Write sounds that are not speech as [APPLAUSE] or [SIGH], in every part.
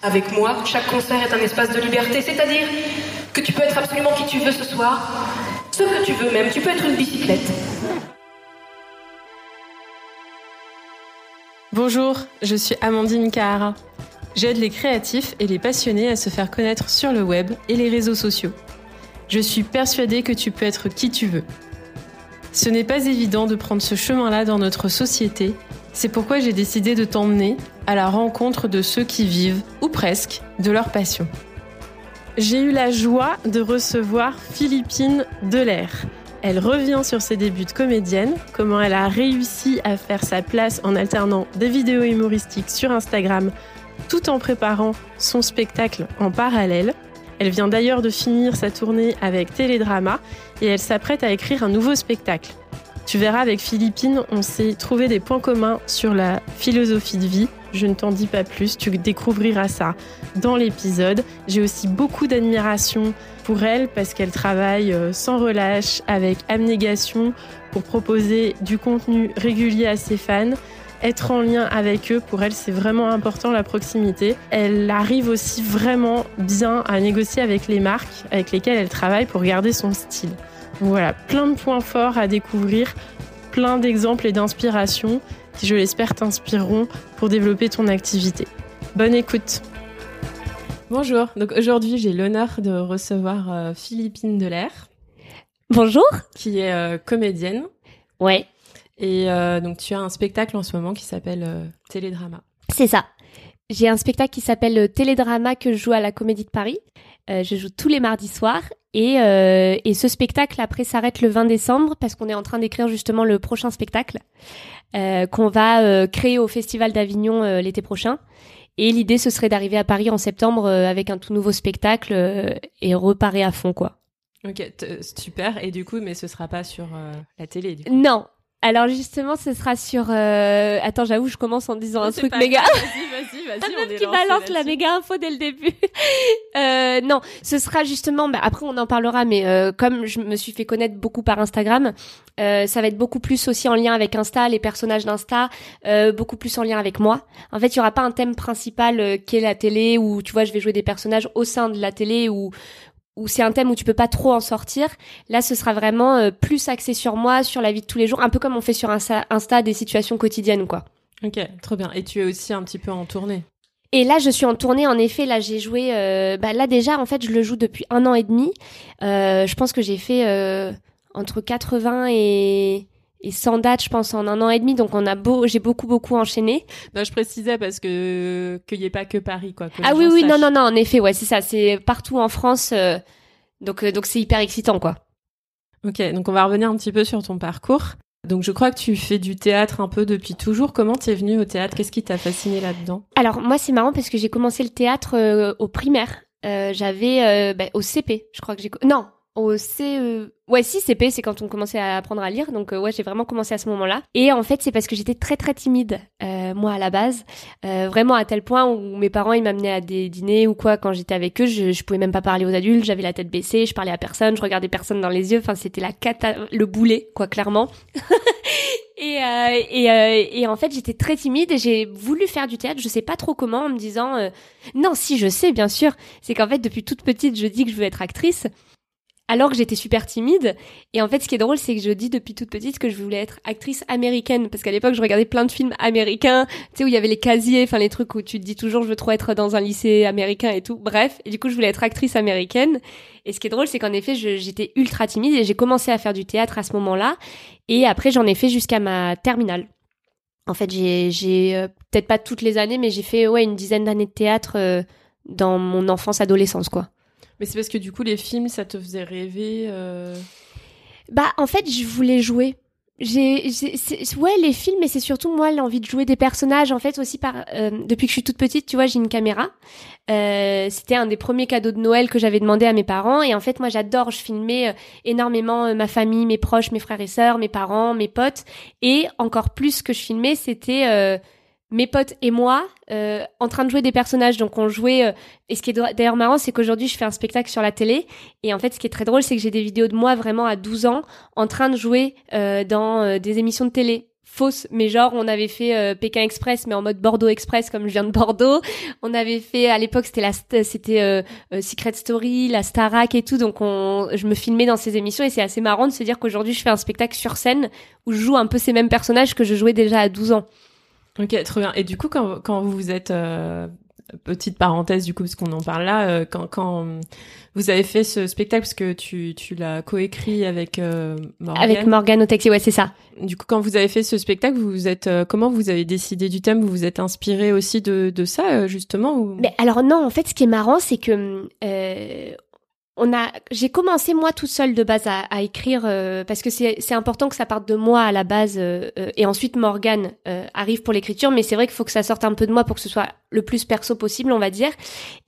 Avec moi, chaque concert est un espace de liberté, c'est-à-dire que tu peux être absolument qui tu veux ce soir, ce que tu veux même, tu peux être une bicyclette. Bonjour, je suis Amandine Kahara. J'aide les créatifs et les passionnés à se faire connaître sur le web et les réseaux sociaux. Je suis persuadée que tu peux être qui tu veux. Ce n'est pas évident de prendre ce chemin-là dans notre société, c'est pourquoi j'ai décidé de t'emmener à la rencontre de ceux qui vivent, ou presque, de leur passion. J'ai eu la joie de recevoir Philippine Delair. Elle revient sur ses débuts de comédienne, comment elle a réussi à faire sa place en alternant des vidéos humoristiques sur Instagram tout en préparant son spectacle en parallèle. Elle vient d'ailleurs de finir sa tournée avec Télédrama et elle s'apprête à écrire un nouveau spectacle. Tu verras avec Philippine, on s'est trouvé des points communs sur la philosophie de vie. Je ne t'en dis pas plus, tu découvriras ça dans l'épisode. J'ai aussi beaucoup d'admiration pour elle parce qu'elle travaille euh, sans relâche, avec abnégation pour proposer du contenu régulier à ses fans être en lien avec eux, pour elle, c'est vraiment important la proximité. Elle arrive aussi vraiment bien à négocier avec les marques avec lesquelles elle travaille pour garder son style voilà, plein de points forts à découvrir, plein d'exemples et d'inspirations qui, je l'espère, t'inspireront pour développer ton activité. Bonne écoute. Bonjour, donc aujourd'hui j'ai l'honneur de recevoir euh, Philippine Delair. Bonjour. Qui est euh, comédienne. Ouais. Et euh, donc tu as un spectacle en ce moment qui s'appelle Télédrama. C'est ça. J'ai un spectacle qui s'appelle Télédrama que je joue à la Comédie de Paris. Je joue tous les mardis soirs et, euh, et ce spectacle après s'arrête le 20 décembre parce qu'on est en train d'écrire justement le prochain spectacle euh, qu'on va euh, créer au Festival d'Avignon euh, l'été prochain. Et l'idée ce serait d'arriver à Paris en septembre euh, avec un tout nouveau spectacle et reparer à fond quoi. Ok, super. Et du coup, mais ce sera pas sur la télé. Du coup? Non, alors justement, ce sera sur. Euh... Attends, j'avoue, je commence en disant un truc méga. [LAUGHS] Vas-y, vas-y, vas-y. Un qui balance la méga info dès le début. [LAUGHS] euh, non, ce sera justement. Bah, après, on en parlera, mais euh, comme je me suis fait connaître beaucoup par Instagram, euh, ça va être beaucoup plus aussi en lien avec Insta, les personnages d'Insta, euh, beaucoup plus en lien avec moi. En fait, il y aura pas un thème principal euh, qui est la télé, où tu vois, je vais jouer des personnages au sein de la télé, ou où c'est un thème où tu peux pas trop en sortir. Là, ce sera vraiment euh, plus axé sur moi, sur la vie de tous les jours, un peu comme on fait sur Insta, Insta des situations quotidiennes, quoi. Ok, trop bien. Et tu es aussi un petit peu en tournée. Et là, je suis en tournée. En effet, là, j'ai joué. Euh, bah, là déjà, en fait, je le joue depuis un an et demi. Euh, je pense que j'ai fait entre 80 et et sans date, je pense, en un an et demi. Donc, on a beau, j'ai beaucoup, beaucoup enchaîné. Non, je précisais parce que qu'il n'y ait pas que Paris, quoi. ah oui, oui, non, non, non, en effet, ouais, c'est ça. C'est partout en France. Euh, donc, euh, donc c'est hyper excitant, quoi. Ok, donc on va revenir un petit peu sur ton parcours. Donc je crois que tu fais du théâtre un peu depuis toujours. Comment t'es venue au théâtre? Qu'est-ce qui t'a fasciné là-dedans? Alors moi c'est marrant parce que j'ai commencé le théâtre euh, au primaire. Euh, j'avais bah, au CP, je crois que j'ai non CE. Ouais, si CP, c'est quand on commençait à apprendre à lire. Donc euh, ouais, j'ai vraiment commencé à ce moment-là. Et en fait, c'est parce que j'étais très très timide euh, moi à la base, euh, vraiment à tel point où mes parents ils m'amenaient à des dîners ou quoi quand j'étais avec eux, je, je pouvais même pas parler aux adultes, j'avais la tête baissée, je parlais à personne, je regardais personne dans les yeux. Enfin, c'était la cata, le boulet quoi, clairement. [LAUGHS] Et, euh, euh, en fait, j'étais très timide et j'ai voulu faire du théâtre. Je sais pas trop comment, en me disant euh, non, si je sais, bien sûr. C'est qu'en fait, depuis toute petite, je dis que je veux être actrice alors que j'étais super timide. Et en fait, ce qui est drôle, c'est que je dis depuis toute petite que je voulais être actrice américaine, parce qu'à l'époque, je regardais plein de films américains, tu sais, où il y avait les casiers, enfin les trucs où tu te dis toujours, je veux trop être dans un lycée américain et tout. Bref, et du coup, je voulais être actrice américaine. Et ce qui est drôle, c'est qu'en effet, j'étais ultra timide et j'ai commencé à faire du théâtre à ce moment-là. Et après, j'en ai fait jusqu'à ma terminale. En fait, j'ai euh, peut-être pas toutes les années, mais j'ai fait ouais une dizaine d'années de théâtre euh, dans mon enfance, adolescence, quoi. Mais c'est parce que du coup, les films, ça te faisait rêver euh... Bah, en fait, je voulais jouer. J'ai, ouais, les films, mais c'est surtout moi l'envie de jouer des personnages. En fait, aussi par euh, depuis que je suis toute petite, tu vois, j'ai une caméra. Euh, c'était un des premiers cadeaux de Noël que j'avais demandé à mes parents. Et en fait, moi, j'adore. Je filmais euh, énormément euh, ma famille, mes proches, mes frères et sœurs, mes parents, mes potes. Et encore plus que je filmais, c'était euh, mes potes et moi euh, en train de jouer des personnages. Donc on jouait. Euh, et ce qui est d'ailleurs marrant, c'est qu'aujourd'hui je fais un spectacle sur la télé. Et en fait, ce qui est très drôle, c'est que j'ai des vidéos de moi vraiment à 12 ans en train de jouer euh, dans euh, des émissions de télé. fausses, mais genre on avait fait euh, Pékin Express, mais en mode Bordeaux Express comme je viens de Bordeaux. On avait fait à l'époque c'était la c'était euh, Secret Story, la Starac et tout, donc on, je me filmais dans ces émissions et c'est assez marrant de se dire qu'aujourd'hui je fais un spectacle sur scène où je joue un peu ces mêmes personnages que je jouais déjà à 12 ans. Ok, trop bien. Et du coup, quand, quand vous êtes petite parenthèse du coup parce qu'on en parle là quand, quand vous avez fait ce spectacle parce que tu, tu l'as coécrit avec euh, Morgane. Avec Morgane Otexi, ouais, c'est ça. Du coup, quand vous avez fait ce spectacle, vous êtes euh, comment vous avez décidé du thème? Vous vous êtes inspiré aussi de, de ça euh, justement ou... Mais alors non, en fait, ce qui est marrant, c'est que euh, on a, j'ai commencé moi toute seule de base à, à écrire euh, parce que c'est important que ça parte de moi à la base euh, euh, et ensuite Morgane arrive pour l'écriture, mais c'est vrai qu'il faut que ça sorte un peu de moi pour que ce soit le plus perso possible, on va dire.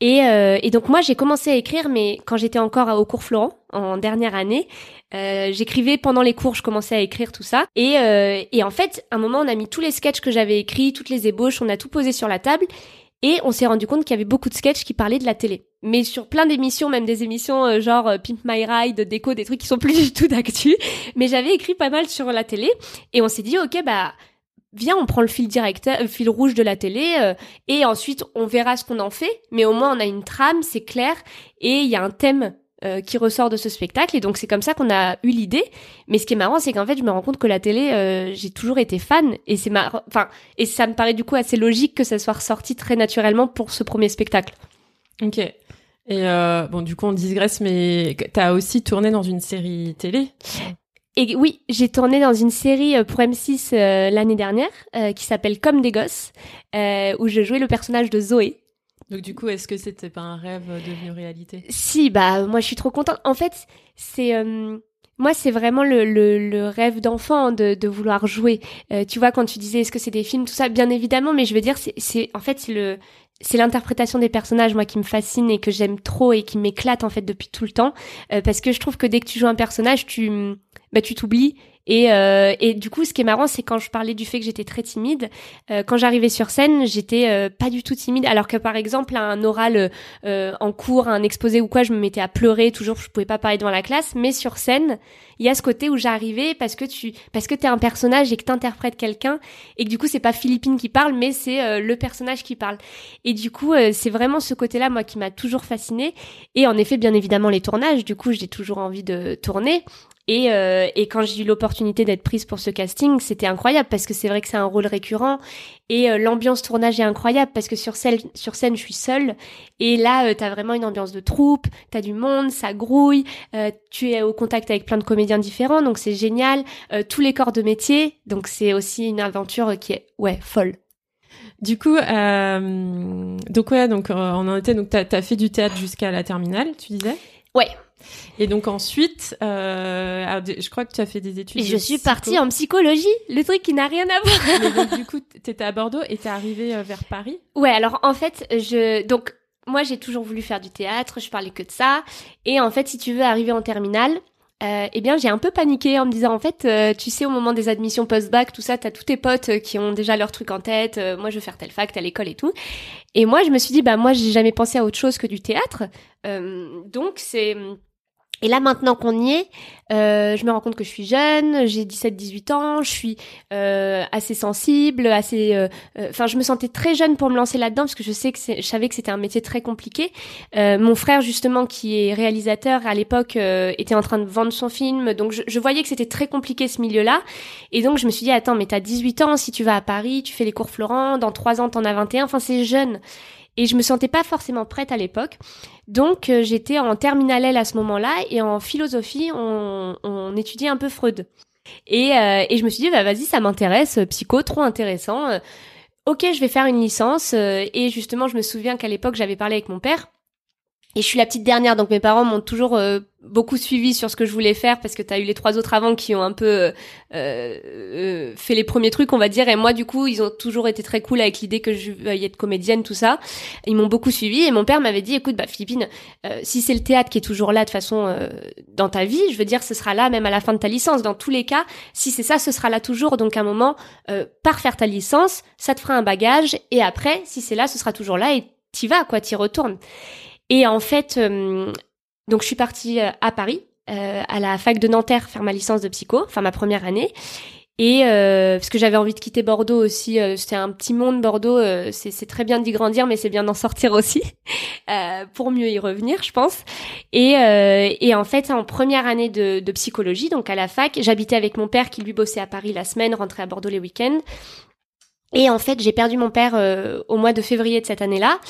Et, et donc moi j'ai commencé à écrire, mais quand j'étais encore au cours Florent en dernière année, j'écrivais pendant les cours, je commençais à écrire tout ça. Et, et en fait, à un moment on a mis tous les sketchs que j'avais écrits, toutes les ébauches, on a tout posé sur la table et on s'est rendu compte qu'il y avait beaucoup de sketchs qui parlaient de la télé. Mais sur plein d'émissions, même des émissions euh, genre euh, Pimp My Ride, Déco, des trucs qui sont [LAUGHS] plus du tout d'actu. Mais j'avais écrit pas mal sur la télé. Et on s'est dit, ok, bah, viens, on prend le fil directeur, le euh, fil rouge de la télé, et ensuite on verra ce qu'on en fait. Mais au moins on a une trame, c'est clair, et il y a un thème euh, qui ressort de ce spectacle. Et donc c'est comme ça qu'on a eu l'idée. Mais ce qui est marrant c'est qu'en fait je me rends compte que la télé euh, j'ai toujours été fan. Et c'est marrant enfin et ça me paraît du coup assez logique que ça soit ressorti très naturellement pour ce premier spectacle. Ok. Et euh, bon du coup on digresse mais t'as aussi tourné dans une série télé? Et oui, j'ai tourné dans une série pour M6 l'année dernière qui s'appelle Comme des gosses, où je jouais le personnage de Zoé, donc du coup, est-ce que c'était pas un rêve devenu réalité? Si, bah moi je suis trop contente. En fait, c'est euh, moi c'est vraiment le, le, le rêve d'enfant de, de vouloir jouer. Euh, tu vois quand tu disais est-ce que c'est des films tout ça, bien évidemment, mais je veux dire c'est c'est en fait c'est le c'est l'interprétation des personnages moi qui me fascine et que j'aime trop et qui m'éclate en fait depuis tout le temps euh, parce que je trouve que dès que tu joues un personnage tu bah tu t'oublies et, euh, et du coup, ce qui est marrant, c'est quand je parlais du fait que j'étais très timide, euh, quand j'arrivais sur scène, j'étais euh, pas du tout timide. Alors que par exemple, à un oral euh, en cours, un exposé ou quoi, je me mettais à pleurer. Toujours, je pouvais pas parler devant la classe. Mais sur scène, il y a ce côté où j'arrivais parce que tu, parce que t'es un personnage et que t'interprètes quelqu'un et que du coup, c'est pas Philippine qui parle, mais c'est le personnage qui parle. Et du coup, c'est vraiment ce côté-là, moi, qui m'a toujours fascinée. Et en effet, bien évidemment, les tournages. Du coup, j'ai toujours envie de tourner. Et, euh, et quand j'ai eu l'opportunité d'être prise pour ce casting, c'était incroyable parce que c'est vrai que c'est un rôle récurrent et euh, l'ambiance tournage est incroyable parce que sur scène, sur scène, je suis seule et là, euh, t'as vraiment une ambiance de troupe, t'as du monde, ça grouille, euh, tu es au contact avec plein de comédiens différents, donc c'est génial. tous les corps de métier, donc c'est aussi une aventure qui est ouais folle. Du coup, euh, donc ouais, donc on en était, donc t'as as fait du théâtre jusqu'à la terminale, tu disais? Ouais. Et donc ensuite, euh, je crois que tu as fait des études. Et je suis partie en psychologie, le truc qui n'a rien à voir. Mais donc, du coup, t'étais à Bordeaux et t'es arrivée euh, vers Paris? Ouais, alors en fait, je donc moi j'ai toujours voulu faire du théâtre, je parlais que de ça. Et en fait, si tu veux arriver en terminale, euh, eh bien, j'ai un peu paniqué en me disant, en fait, euh, tu sais, au moment des admissions post-bac, tout ça, t'as tous tes potes qui ont déjà leur truc en tête. moi, je veux faire telle fac, telle école et tout. Et moi, je me suis dit, bah moi, j'ai jamais pensé à autre chose que du théâtre. donc, c'est et là, maintenant qu'on y est, euh, je me rends compte que je suis jeune, j'ai 17-18 ans, je suis euh, assez sensible, assez. Euh, euh, enfin, je me sentais très jeune pour me lancer là-dedans parce que je sais que je savais que c'était un métier très compliqué. Euh, mon frère, justement, qui est réalisateur à l'époque, était en train de vendre son film, donc je, je voyais que c'était très compliqué ce milieu-là. Et donc, je me suis dit, attends, mais t'as 18 ans, si tu vas à Paris, tu fais les cours Florent, dans 3 ans, t'en as 21. Enfin, c'est jeune et je me sentais pas forcément prête à l'époque. Donc euh, j'étais en terminale L à ce moment-là et en philosophie on, on étudiait un peu Freud. Et, euh, et je me suis dit bah vas-y ça m'intéresse, psycho trop intéressant. ok je vais faire une licence et justement je me souviens qu'à l'époque j'avais parlé avec mon père et je suis la petite dernière, donc mes parents m'ont toujours euh, beaucoup suivi sur ce que je voulais faire parce que tu as eu les trois autres avant qui ont un peu euh, euh, fait les premiers trucs, on va dire. Et moi, du coup, ils ont toujours été très cool avec l'idée que je veuille être comédienne, tout ça. Ils m'ont beaucoup suivi et mon père m'avait dit, écoute, bah Philippine, si c'est le théâtre qui est toujours là de façon dans ta vie, je veux dire, ce sera là même à la fin de ta licence. Dans tous les cas, si c'est ça, ce sera là toujours. Donc à un moment, par faire ta licence, ça te fera un bagage et après, si c'est là, ce sera toujours là et t'y vas, quoi, t'y retournes. Et en fait, euh, donc je suis partie euh, à Paris, euh, à la fac de Nanterre, faire ma licence de psycho, enfin ma première année. Et euh, parce que j'avais envie de quitter Bordeaux aussi, euh, c'était un petit monde Bordeaux, euh, c'est très bien d'y grandir, mais c'est bien d'en sortir aussi [LAUGHS] pour mieux y revenir, je pense. Et, et en fait, en première année de, de psychologie, donc à la fac, j'habitais avec mon père qui lui bossait à Paris la semaine, rentrait à Bordeaux les week-ends. Et en fait, j'ai perdu mon père euh, au mois de février de cette année-là.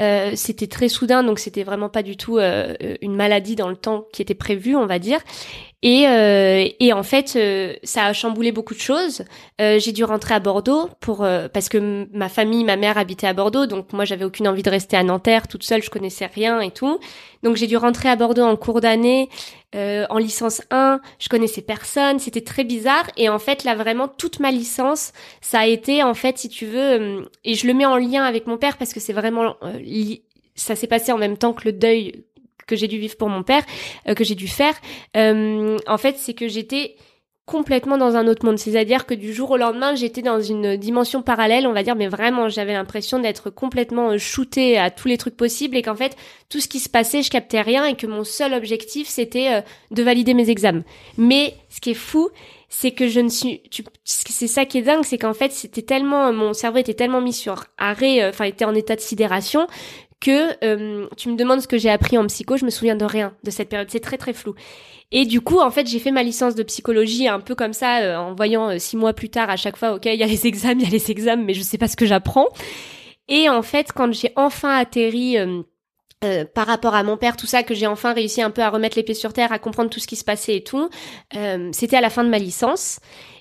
Euh, c'était très soudain, donc c'était vraiment pas du tout euh, une maladie dans le temps qui était prévu, on va dire. Et, euh, et en fait, euh, ça a chamboulé beaucoup de choses. Euh, j'ai dû rentrer à Bordeaux pour parce que ma famille, ma mère habitait à Bordeaux, donc moi j'avais aucune envie de rester à Nanterre toute seule, je connaissais rien et tout. Donc j'ai dû rentrer à Bordeaux en cours d'année, en licence 1, je connaissais personne, c'était très bizarre. Et en fait là vraiment toute ma licence, ça a été en fait si tu veux, et je le mets en lien avec mon père parce que c'est vraiment ça s'est passé en même temps que le deuil que j'ai dû vivre pour mon père, euh, que j'ai dû faire, euh, en fait, c'est que j'étais complètement dans un autre monde. C'est-à-dire que du jour au lendemain, j'étais dans une dimension parallèle, on va dire, mais vraiment, j'avais l'impression d'être complètement euh, shootée à tous les trucs possibles et qu'en fait, tout ce qui se passait, je captais rien et que mon seul objectif, c'était de valider mes examens. Mais ce qui est fou, c'est que je ne suis, c'est ça qui est dingue, c'est qu'en fait, c'était tellement, mon cerveau était tellement mis sur arrêt, enfin, était en état de sidération que euh, tu me demandes ce que j'ai appris en psycho, je me souviens de rien de cette période, c'est très très flou. Et du coup, en fait, j'ai fait ma licence de psychologie un peu comme ça, euh, en voyant euh, six mois plus tard à chaque fois, ok, il y a les examens, il y a les examens, mais je sais pas ce que j'apprends. Et en fait, quand j'ai enfin atterri par rapport à mon père, tout ça, que j'ai enfin réussi un peu à remettre les pieds sur terre, à comprendre tout ce qui se passait et tout, c'était à la fin de ma licence.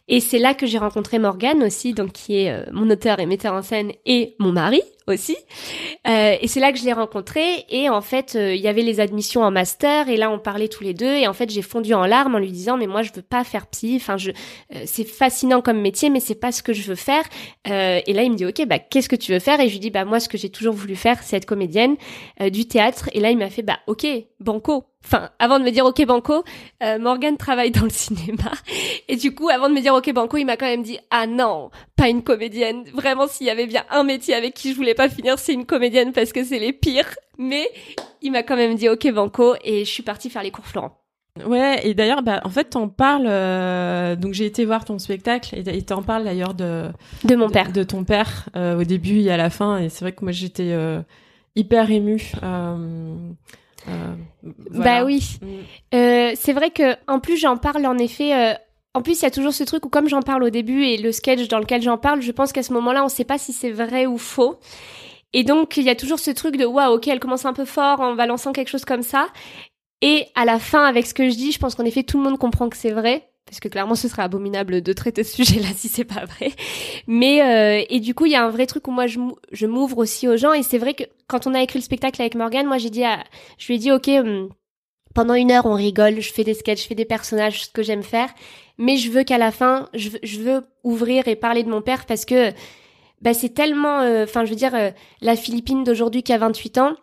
Et c'est là que j'ai rencontré Morgane aussi, donc qui est mon auteur et metteur en scène et mon mari Euh, et c'est là que je l'ai rencontré. Et en fait, euh, il y avait les admissions en master. Et là, on parlait tous les deux. Et en fait, j'ai fondu en larmes en lui disant, mais moi, je veux pas faire psy. Enfin, je, euh, c'est fascinant comme métier, mais c'est pas ce que je veux faire. et là, il me dit, ok, bah, qu'est-ce que tu veux faire? Et je lui dis, bah, moi, ce que j'ai toujours voulu faire, c'est être comédienne du théâtre. Et là, il m'a fait, bah, ok, banco. Enfin, avant de me dire ok banco, Morgan travaille dans le cinéma et du coup, avant de me dire ok banco, il m'a quand même dit ah non, pas une comédienne. Vraiment, s'il y avait bien un métier avec qui je voulais pas finir, c'est une comédienne parce que c'est les pires. Mais il m'a quand même dit ok banco et je suis partie faire les cours Florent. Ouais, et d'ailleurs, bah, en fait, t'en parles. Euh, donc, j'ai été voir ton spectacle et t'en parles d'ailleurs de de mon père, de, ton père euh, au début et à la fin. Et c'est vrai que moi, j'étais euh, hyper émue. Bah oui, mm. c'est vrai que en plus j'en parle en effet en plus, il y a toujours ce truc où, comme j'en parle au début et le sketch dans lequel j'en parle, je pense qu'à ce moment-là, on ne sait pas si c'est vrai ou faux. Et donc, il y a toujours ce truc de waouh, ok, elle commence un peu fort en balançant quelque chose comme ça. Et à la fin, avec ce que je dis, je pense qu'en effet, tout le monde comprend que c'est vrai. Parce que clairement, ce serait abominable de traiter ce sujet-là [LAUGHS] si c'est pas vrai. Mais euh, et du coup, il y a un vrai truc où moi je, m'ouvre aussi aux gens. Et c'est vrai que quand on a écrit le spectacle avec Morgan, moi j'ai dit, à, je lui ai dit, ok, hum, pendant une heure on rigole, je fais des sketchs, je fais des personnages, ce que j'aime faire. Mais je veux qu'à la fin, je, je, veux ouvrir et parler de mon père parce que bah, c'est tellement, euh, enfin, je veux dire, euh, la Philippine d'aujourd'hui qui a 28 ans,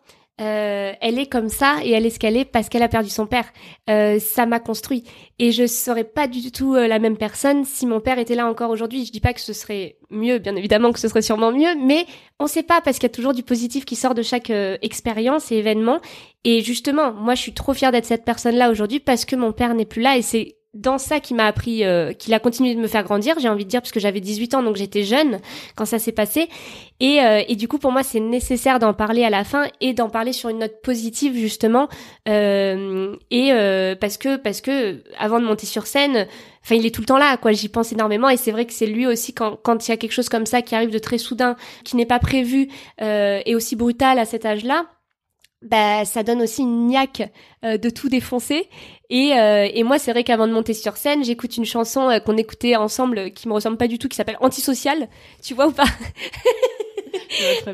euh, elle est comme ça et elle est ce qu'elle est parce qu'elle a perdu son père. Euh, ça m'a construit et je serais pas du tout la même personne si mon père était là encore aujourd'hui. Je dis pas que ce serait mieux, bien évidemment que ce serait sûrement mieux, mais on sait pas parce qu'il y a toujours du positif qui sort de chaque expérience et événement. Et justement, moi, je suis trop fière d'être cette personne-là aujourd'hui parce que mon père n'est plus là et c'est dans ça qui m'a appris, euh, qu'il a continué de me faire grandir, j'ai envie de dire, parce que j'avais 18 ans, donc j'étais jeune quand ça s'est passé. Et, euh, et du coup, pour moi, c'est nécessaire d'en parler à la fin et d'en parler sur une note positive, justement. Euh, et euh, parce que, parce que, avant de monter sur scène, enfin, il est tout le temps là, quoi. J'y pense énormément, et c'est vrai que c'est lui aussi quand quand il y a quelque chose comme ça qui arrive de très soudain, qui n'est pas prévu euh, et aussi brutal à cet âge-là bah, ça donne aussi une niaque euh, de tout défoncer. Et, euh, et moi, c'est vrai qu'avant de monter sur scène, j'écoute une chanson euh, qu'on écoutait ensemble qui me ressemble pas du tout, qui s'appelle Antisocial. Tu vois ou pas? [LAUGHS]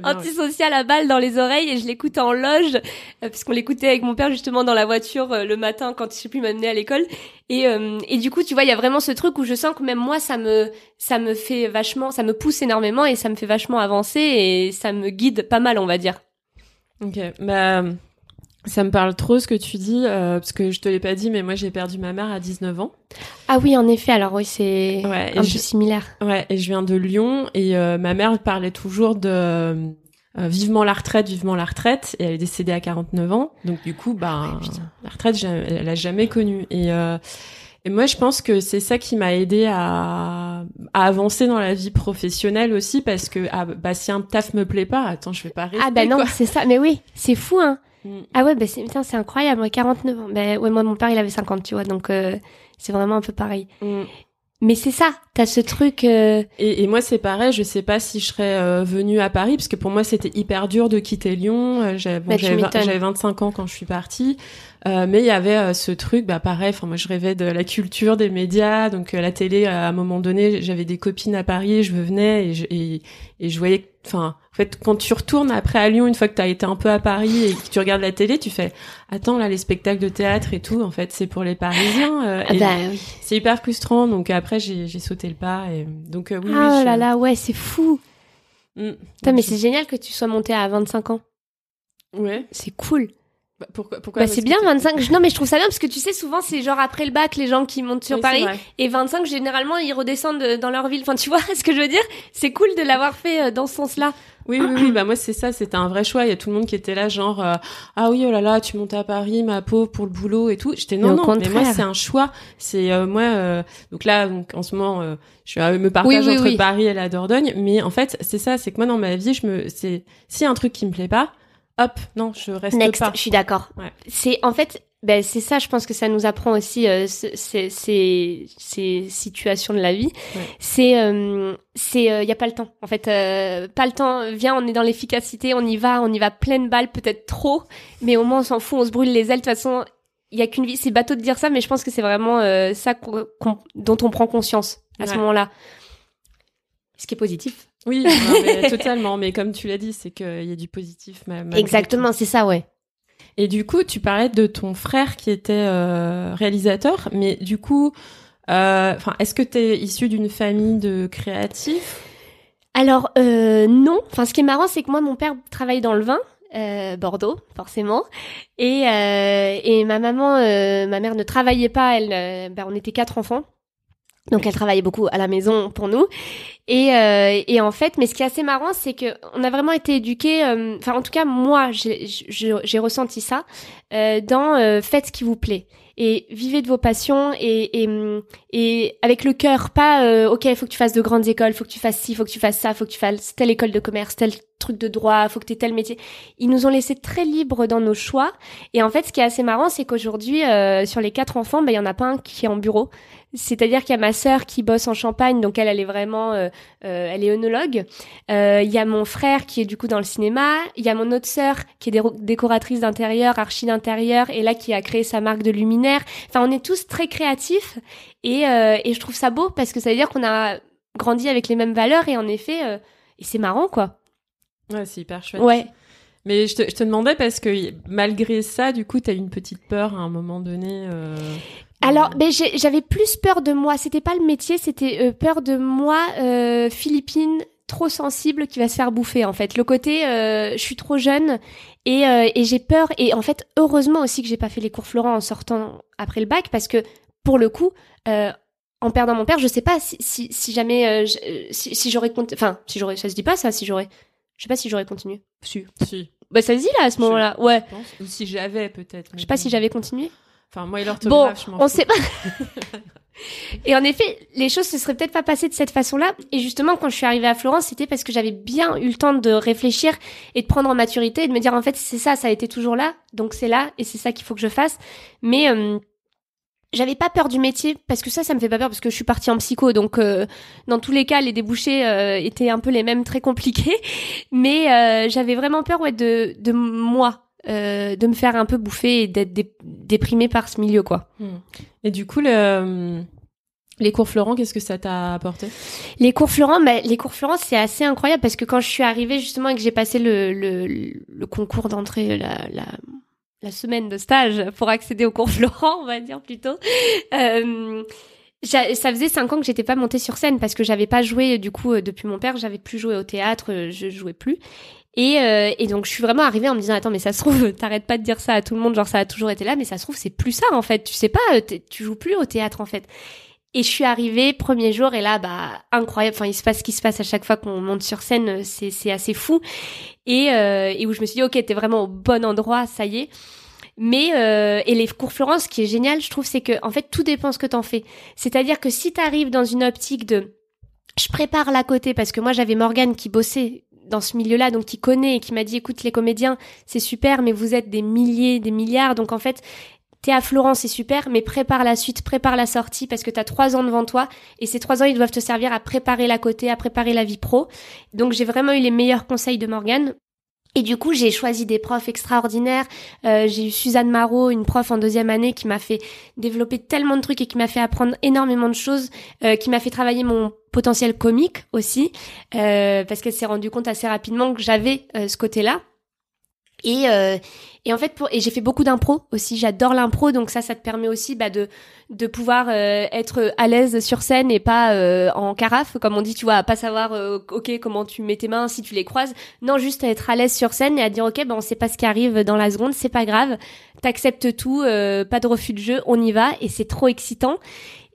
Antisocial à balle dans les oreilles et je l'écoute en loge puisqu'on l'écoutait avec mon père justement dans la voiture le matin quand je sais plus m'amener à l'école. Et, et du coup, tu vois, il y a vraiment ce truc où je sens que même moi, ça me ça me fait vachement, ça me pousse énormément et ça me fait vachement avancer et ça me guide pas mal, on va dire. Ok, bah ça me parle trop ce que tu dis, euh, parce que je te l'ai pas dit, mais moi j'ai perdu ma mère à 19 ans. Ah oui, en effet, alors oui, c'est un peu similaire. Ouais, et je viens de Lyon, et euh, ma mère parlait toujours de euh, vivement la retraite, vivement la retraite, et elle est décédée à 49 ans, donc du coup, bah, la retraite, elle, l'a jamais connue. Et, Et moi, je pense que c'est ça qui m'a aidé à, à avancer dans la vie professionnelle aussi, parce que ah, bah, si un taf me plaît pas, attends, je vais pas rester. Ah bah non, c'est ça. Mais oui, c'est fou, hein. Mm. Ah ouais, bah c'est, putain, c'est incroyable. Moi, 49 ans. Ben ouais, moi, mon père, il avait 50, tu vois. Donc, euh, c'est vraiment un peu pareil. Mm. Mais c'est ça. T'as ce truc. euh, Et, et moi, c'est pareil. Je sais pas si je serais euh, venue à Paris, parce que pour moi, c'était hyper dur de quitter Lyon. Euh, J'avais bon, Bah, 25 ans quand je suis partie. Euh, mais il y avait euh, ce truc, bah pareil. Enfin, moi, je rêvais de la culture, des médias, donc euh, la télé. À un moment donné, j'avais des copines à Paris, je venais et je, et, et je voyais. Enfin, en fait, quand tu retournes après à Lyon, une fois que t'as été un peu à Paris et que tu regardes la télé, tu fais, attends là, les spectacles de théâtre et tout, en fait, c'est pour les Parisiens. Ah bah oui. C'est hyper frustrant. Donc après, j'ai sauté le pas. Et donc oui, je- là là, ouais, c'est fou. Mm. Putain, Donc, mais c'est génial que tu sois monté à 25 ans. Ouais. C'est cool. Bah, pourquoi, pourquoi Bah, c'est bien t'es- 25. Non, mais je trouve ça bien parce que tu sais, souvent, c'est genre après le bac, les gens qui montent sur Oui, Paris. Et 25, généralement, ils redescendent euh, dans leur ville. Enfin, tu [LAUGHS] vois ce que je veux dire? C'est cool de l'avoir fait euh, dans ce sens-là. Oui, oui, oui. Bah moi c'est ça. C'était un vrai choix. Il y a tout le monde qui était là, genre euh, ah oui, oh là là, tu montes à Paris, ma peau pour le boulot et tout. J'étais non, Mais non. Mais moi c'est un choix. C'est euh, moi. euh, donc là, donc en ce moment, euh, je suis à me partage Oui, oui, entre. Paris et la Dordogne. Mais en fait, c'est ça. C'est que moi dans ma vie, je me, c'est s'il y a un truc qui me plaît pas, hop, non, je reste Next, pas. je suis d'accord. Ouais. C'est en fait, ben c'est ça. Je pense que ça nous apprend aussi euh, ce- ces, ces, ces situations de la vie. Ouais. C'est, euh, c'est, il y a pas le temps. En fait, euh, pas le temps. Viens, on est dans l'efficacité, on y va, on y va pleine balle, peut-être trop, mais au moins on s'en fout, on se brûle les ailes. De toute façon, il y a qu'une vie. C'est bateau de dire ça, mais je pense que c'est vraiment euh, ça dont on prend conscience à ce moment-là. Ce qui est positif. Oui, non, [LAUGHS] mais totalement. Mais comme tu l'as dit, c'est qu'il y a du positif. tout. Exactement, c'est ça, ouais. Et du coup, tu parlais de ton frère qui était euh, réalisateur, mais du coup, euh, est-ce que tu es issu d'une famille de créatifs? Alors euh, non. Enfin, ce qui est marrant, c'est que moi, mon père travaille dans le vin, euh, Bordeaux, forcément, et et ma maman, ma mère ne travaillait pas. Elle, ben, on était quatre enfants. Donc elle travaillait beaucoup à la maison pour nous et, euh, et en fait mais ce qui est assez marrant c'est que on a vraiment été éduqués euh, enfin en tout cas moi j'ai ressenti ça euh, dans euh, faites ce qui vous plaît et vivez de vos passions et, et, hum, et avec le cœur, pas euh, ok, il faut que tu fasses de grandes écoles, faut que tu fasses ci, faut que tu fasses ça, faut que tu fasses telle école de commerce, tel truc de droit, faut que tu aies tel métier. Ils nous ont laissé très libres dans nos choix. Et en fait, ce qui est assez marrant, c'est qu'aujourd'hui, euh, sur les quatre enfants, ben, il y en a pas un qui est en bureau. C'est-à-dire qu'il y a ma sœur qui bosse en Champagne, donc elle, elle est vraiment, euh, euh, elle est œnologue. Euh, Il y a mon frère qui est du coup dans le cinéma. Il y a mon autre sœur qui est décoratrice d'intérieur, archi d'intérieur, et là qui a créé sa marque de luminaire. Enfin, on est tous très créatifs, et, et je trouve ça beau parce que ça veut dire qu'on a grandi avec les mêmes valeurs, et en effet, et c'est marrant quoi. Ouais, c'est hyper chouette. Ouais. Mais je te, je te demandais parce que malgré ça, du coup, tu as une petite peur à un moment donné. euh, Alors, euh, ben, j'avais plus peur de moi. C'était pas le métier, c'était euh, peur de moi, euh, Philippine, trop sensible, qui va se faire bouffer. En fait, le côté, euh, je suis trop jeune et, euh, et j'ai peur. Et en fait, heureusement aussi que j'ai pas fait les cours Florent en sortant après le bac, parce que pour le coup. Euh, en perdant mon père, je sais pas si, si, si jamais si, si j'aurais continué. Enfin, si j'aurais, ça se dit pas ça. Si j'aurais, je sais pas si j'aurais continué. Si. si, Bah ça se dit là à ce moment-là. Ouais. je pense. Ou si j'avais peut-être. Je sais pas si j'avais continué. Enfin, moi et Bon, l'orthographe, je m'en on sait pas. [LAUGHS] Et en effet, les choses se seraient peut-être pas passées de cette façon-là. Et justement, quand je suis arrivée à Florence, c'était parce que j'avais bien eu le temps de réfléchir et de prendre en maturité et de me dire en fait c'est ça, ça a été toujours là, donc c'est là et c'est ça qu'il faut que je fasse. Mais euh, j'avais pas peur du métier parce que ça, ça me fait pas peur parce que je suis partie en psycho, donc euh, dans tous les cas, les débouchés euh, étaient un peu les mêmes, très compliqués. [LAUGHS] Mais j'avais vraiment peur ouais de de moi. Euh, de me faire un peu bouffer et d'être dé- déprimée par ce milieu quoi. Et du coup, le, les cours Florent, qu'est-ce que ça t'a apporté? Les cours Florent, bah, les cours Florent, c'est assez incroyable parce que quand je suis arrivée justement et que j'ai passé le, le, le concours d'entrée, la, la, la semaine de stage pour accéder au cours Florent, on va dire plutôt, euh, ça faisait cinq ans que j'étais pas montée sur scène parce que j'avais pas joué du coup euh, depuis mon père, j'avais plus joué au théâtre, euh, je jouais plus. Et, euh, et donc je suis vraiment arrivée en me disant attends mais ça se trouve [LAUGHS] t'arrêtes pas de dire ça à tout le monde genre ça a toujours été là mais ça se trouve c'est plus ça en fait. Tu sais pas euh, tu joues plus au théâtre en fait. Et je suis arrivée premier jour et là bah incroyable enfin il se passe ce qui se passe à chaque fois qu'on monte sur scène euh, c'est c'est assez fou. Et euh, et où je me suis dit ok t'es vraiment au bon endroit ça y est. Mais euh, et les cours Florence, ce qui est génial, je trouve, c'est que en fait tout dépend ce que t'en fais. C'est-à-dire que si t'arrives dans une optique de je prépare l'à côté parce que moi j'avais Morgane qui bossait dans ce milieu-là, donc qui connaît et qui m'a dit écoute les comédiens c'est super mais vous êtes des milliers, des milliards donc en fait t'es à Florence c'est super mais prépare la suite, prépare la sortie parce que t'as trois ans devant toi et ces trois ans ils doivent te servir à préparer l'à côté, à préparer la vie pro. Donc j'ai vraiment eu les meilleurs conseils de Morgane. Et du coup, j'ai choisi des profs extraordinaires. Euh, j'ai eu Suzanne Marot, une prof en deuxième année, qui m'a fait développer tellement de trucs et qui m'a fait apprendre énormément de choses, euh, qui m'a fait travailler mon potentiel comique aussi, euh, parce qu'elle s'est rendue compte assez rapidement que j'avais ce côté-là. Et, euh, et en fait, pour, et j'ai fait beaucoup d'impro aussi. J'adore l'impro, donc ça, ça te permet aussi bah, de de pouvoir euh, être à l'aise sur scène et pas euh, en carafe, comme on dit, tu vois, pas savoir, euh, ok, comment tu mets tes mains si tu les croises. Non, juste à être à l'aise sur scène et à dire, ok, ben on sait pas ce qui arrive dans la seconde, c'est pas grave. T'acceptes tout, pas de refus de jeu, on y va et c'est trop excitant.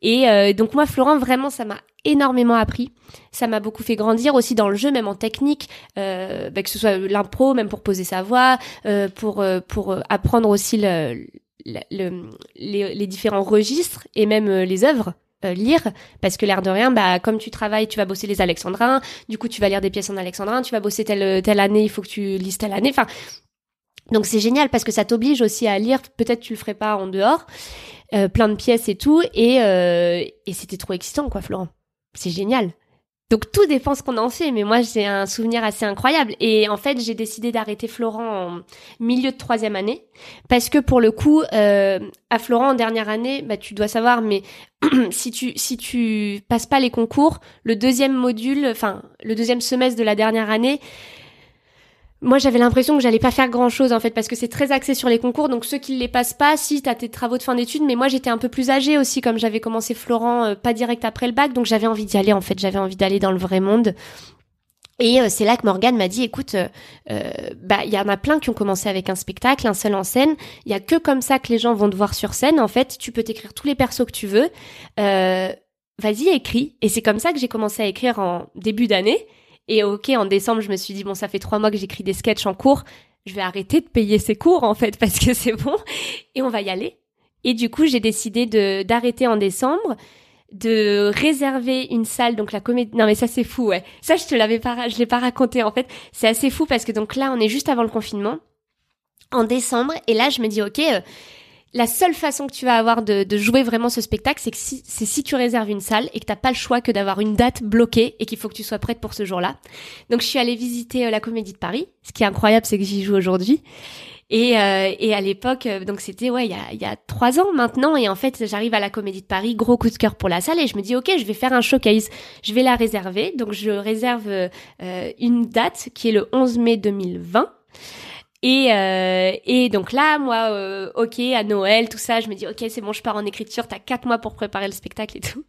Et euh, donc moi, Florent, vraiment, ça m'a énormément appris. Ça m'a beaucoup fait grandir aussi dans le jeu, même en technique, euh, bah, que ce soit l'impro, même pour poser sa voix, euh, pour euh, pour apprendre aussi le, le, les, les, différents registres et même les œuvres. lire parce que l'air de rien bah comme tu travailles tu vas bosser les alexandrins du coup tu vas lire des pièces en alexandrin tu vas bosser telle telle année il faut que tu lises telle année enfin donc c'est génial parce que ça t'oblige aussi à lire peut-être tu le ferais pas en dehors euh, plein de pièces et tout. Et, euh, et c'était trop excitant, quoi, Florent. C'est génial. Donc tout dépend ce qu'on en fait, mais moi j'ai un souvenir assez incroyable. Et en fait, j'ai décidé d'arrêter Florent en milieu de troisième année parce que pour le coup, euh, à Florent en dernière année, bah tu dois savoir, mais [CLEARS THROAT] si tu si tu passes pas les concours, le deuxième module, enfin le deuxième semestre de la dernière année, moi j'avais l'impression que j'allais pas faire grand chose en fait parce que c'est très axé sur les concours. Donc ceux qui les passent pas si t'as tes travaux de fin d'études mais moi j'étais un peu plus âgée aussi comme j'avais commencé Florent euh, pas direct après le bac. Donc j'avais envie d'y aller en fait. J'avais envie d'aller dans le vrai monde. Et euh, c'est là que Morgane m'a dit écoute euh, bah il y en a plein qui ont commencé avec un spectacle un seul en scène. Il y a que comme ça que les gens vont te voir sur scène en fait. Tu peux t'écrire tous les persos que tu veux. Vas-y écris. Et c'est comme ça que j'ai commencé à écrire en début d'année et ok, en décembre, je me suis dit, bon, ça fait trois mois que j'écris des sketchs en cours, je vais arrêter de payer ces cours, en fait, [LAUGHS] parce que c'est bon, et on va y aller. Et du coup, j'ai décidé de d'arrêter en décembre, de réserver une salle, donc la comédie. Non, mais ça, c'est fou, ouais. Ça, je te l'avais pas, je l'ai pas raconté, en fait. C'est assez fou parce que donc là, on est juste avant le confinement, en décembre, et là, je me dis, ok, euh, la seule façon que tu vas avoir de, jouer vraiment ce spectacle, c'est que si, c'est si tu réserves une salle et que t'as pas le choix que d'avoir une date bloquée et qu'il faut que tu sois prête pour ce jour-là. Donc je suis allée visiter euh, la Comédie de Paris. Ce qui est incroyable, c'est que j'y joue aujourd'hui. Et, euh, et à l'époque, euh, donc c'était ouais, il y a, y a trois ans maintenant. Et en fait, j'arrive à la Comédie de Paris, gros coup de cœur pour la salle, et je me dis ok, je vais faire un showcase, je vais la réserver. Donc je réserve une date qui est le 11 mai 2020. Et, euh, et donc là, moi, euh, ok, à Noël, tout ça, je me dis, ok, c'est bon, je pars en écriture, t'as quatre mois pour préparer le spectacle et tout.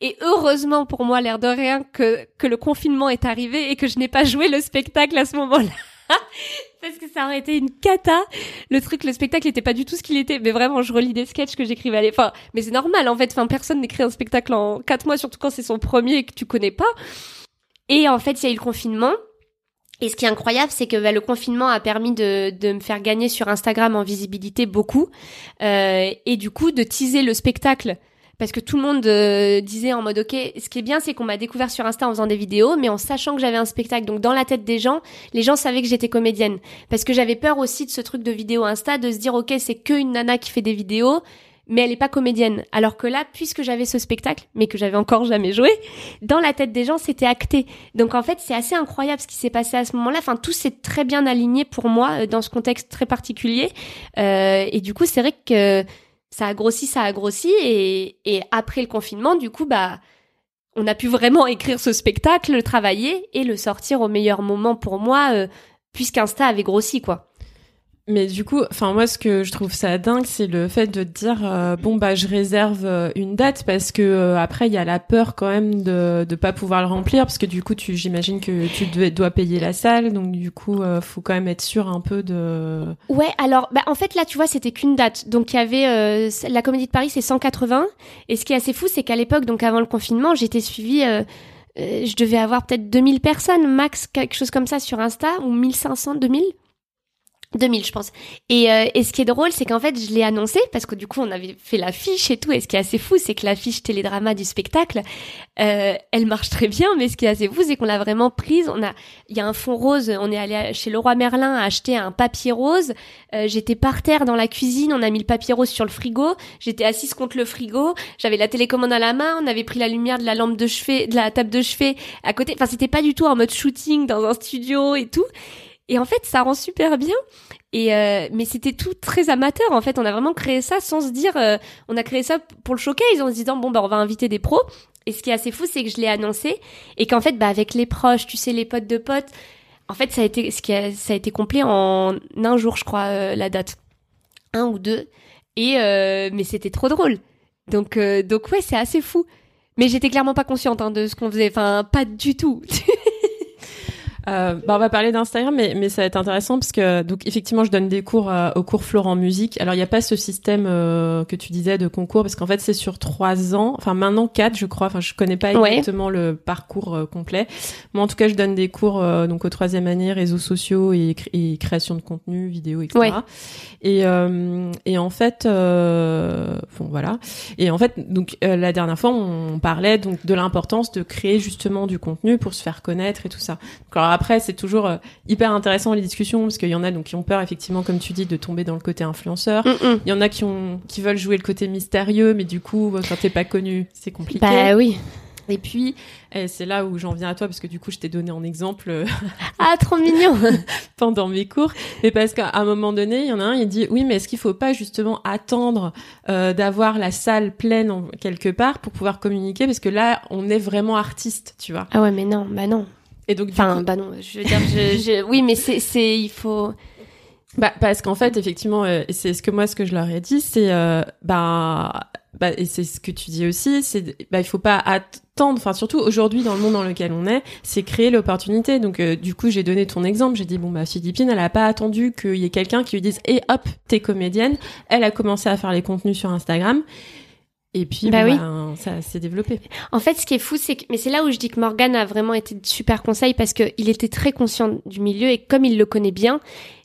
Et heureusement pour moi, l'air de rien, que, que le confinement est arrivé et que je n'ai pas joué le spectacle à ce moment-là. [LAUGHS] Parce que ça aurait été une cata. Le truc, le spectacle n'était pas du tout ce qu'il était. Mais vraiment, je relis des sketchs que j'écrivais à Enfin, mais c'est normal, en fait. Enfin, personne n'écrit un spectacle en quatre mois, surtout quand c'est son premier et que tu connais pas. Et en fait, il y a eu le confinement. Et ce qui est incroyable, c'est que bah, le confinement a permis de, de, me faire gagner sur Instagram en visibilité beaucoup, euh, et du coup de teaser le spectacle. Parce que tout le monde euh, disait en mode ok, ce qui est bien, c'est qu'on m'a découvert sur Insta en faisant des vidéos, mais en sachant que j'avais un spectacle. Donc dans la tête des gens, les gens savaient que j'étais comédienne. Parce que j'avais peur aussi de ce truc de vidéo Insta, de se dire ok, c'est que une nana qui fait des vidéos mais elle est pas comédienne. Alors que là, puisque j'avais ce spectacle, mais que j'avais encore jamais joué, dans la tête des gens, c'était acté. Donc en fait, c'est assez incroyable ce qui s'est passé à ce moment-là. Enfin, tout s'est très bien aligné pour moi euh, dans ce contexte très particulier. Euh, et du coup, c'est vrai que ça a grossi, ça a grossi. Et, et après le confinement, du coup, bah, on a pu vraiment écrire ce spectacle, le travailler et le sortir au meilleur moment pour moi, euh, puisqu'Insta avait grossi, quoi. Mais du coup, enfin moi, ce que je trouve ça dingue, c'est le fait de dire euh, bon bah je réserve euh, une date parce que euh, après il y a la peur quand même de de pas pouvoir le remplir parce que du coup tu j'imagine que tu dois payer la salle. Donc du coup faut quand même être sûr un peu de. Ouais alors bah en fait là tu vois c'était qu'une date. Donc il y avait la Comédie de Paris c'est 180 et ce qui est assez fou c'est qu'à l'époque donc avant le confinement j'étais suivie je devais avoir peut-être 2000 personnes max quelque chose comme ça sur Insta ou 1500 2000 2000, je pense. Et, euh, et ce qui est drôle, c'est qu'en fait, je l'ai annoncé parce que du coup, on avait fait l'affiche et tout. Et ce qui est assez fou, c'est que l'affiche télédrama du spectacle, euh, elle marche très bien. Mais ce qui est assez fou, c'est qu'on l'a vraiment prise. On a, il y a un fond rose. On est allé chez Leroy Merlin acheter un papier rose. Euh, j'étais par terre dans la cuisine. On a mis le papier rose sur le frigo. J'étais assise contre le frigo. J'avais la télécommande à la main. On avait pris la lumière de la lampe de chevet, de la table de chevet à côté. Enfin, c'était pas du tout en mode shooting dans un studio et tout. Et en fait, ça rend super bien. Et euh, mais c'était tout très amateur en fait. On a vraiment créé ça sans se dire. euh, on a créé ça pour le showcase en se disant bon bah on va inviter des pros. Et ce qui est assez fou, c'est que je l'ai annoncé et qu'en fait bah avec les proches, tu sais les potes de potes. En fait, ça a été ce qui a, été complet en un jour, je crois, euh, la date, un ou deux. Et mais c'était trop drôle. Donc donc ouais, c'est assez fou. Mais j'étais clairement pas consciente hein, de ce qu'on faisait. Enfin, pas du tout. [LAUGHS] Euh, bah on va parler d'Instagram, mais, mais ça va être intéressant parce que donc effectivement, je donne des cours euh, au cours Florent Musique. Alors il n'y a pas ce système euh, que tu disais de concours parce qu'en fait c'est sur trois ans, enfin maintenant quatre, je crois. Enfin je connais pas Ouais. exactement le parcours euh, complet. Moi en tout cas, je donne des cours euh, donc au troisième année réseaux sociaux et, cré- et création de contenu, vidéo, etc. Ouais. Et euh, et en fait, euh, bon voilà. Et en fait donc euh, la dernière fois on parlait donc de l'importance de créer justement du contenu pour se faire connaître et tout ça. Donc, alors après, c'est toujours euh, hyper intéressant les discussions parce qu'il y en a donc qui ont peur effectivement, comme tu dis, de tomber dans le côté influenceur. Mm, mm. Il y en a qui ont qui veulent jouer le côté mystérieux, mais du coup, bah, quand t'es pas connu, c'est compliqué. Bah oui. Et puis, eh, c'est là où j'en viens à toi parce que du coup, je t'ai donné en exemple euh, [LAUGHS] Ah, trop mignon. [LAUGHS] pendant mes cours, mais parce qu'à un moment donné, il y en a un, il dit oui, mais est-ce qu'il faut pas justement attendre euh, d'avoir la salle pleine en- quelque part pour pouvoir communiquer? Parce que là, on est vraiment artiste, tu vois. Ah ouais, mais non, bah non. Et donc, Enfin, coup- bah non, je veux dire, je, je- oui, mais c'est, c'est, il faut. Bah parce qu'en fait effectivement euh, c'est ce que moi ce que je leur ai dit c'est euh, bah bah et c'est ce que tu dis aussi c'est bah il faut pas attendre enfin surtout aujourd'hui dans le monde dans lequel on est c'est créer l'opportunité donc euh, du coup j'ai donné ton exemple j'ai dit bon bah Philippine elle a pas attendu qu'il y ait quelqu'un qui lui dise et hop t'es comédienne elle a commencé à faire les contenus sur Instagram et puis Bah bon, oui. bah, ça s'est développé En fait, ce qui est fou, c'est que, mais c'est là où je dis que Morgan a vraiment été de super conseil parce que il était très conscient du milieu et comme il le connaît bien,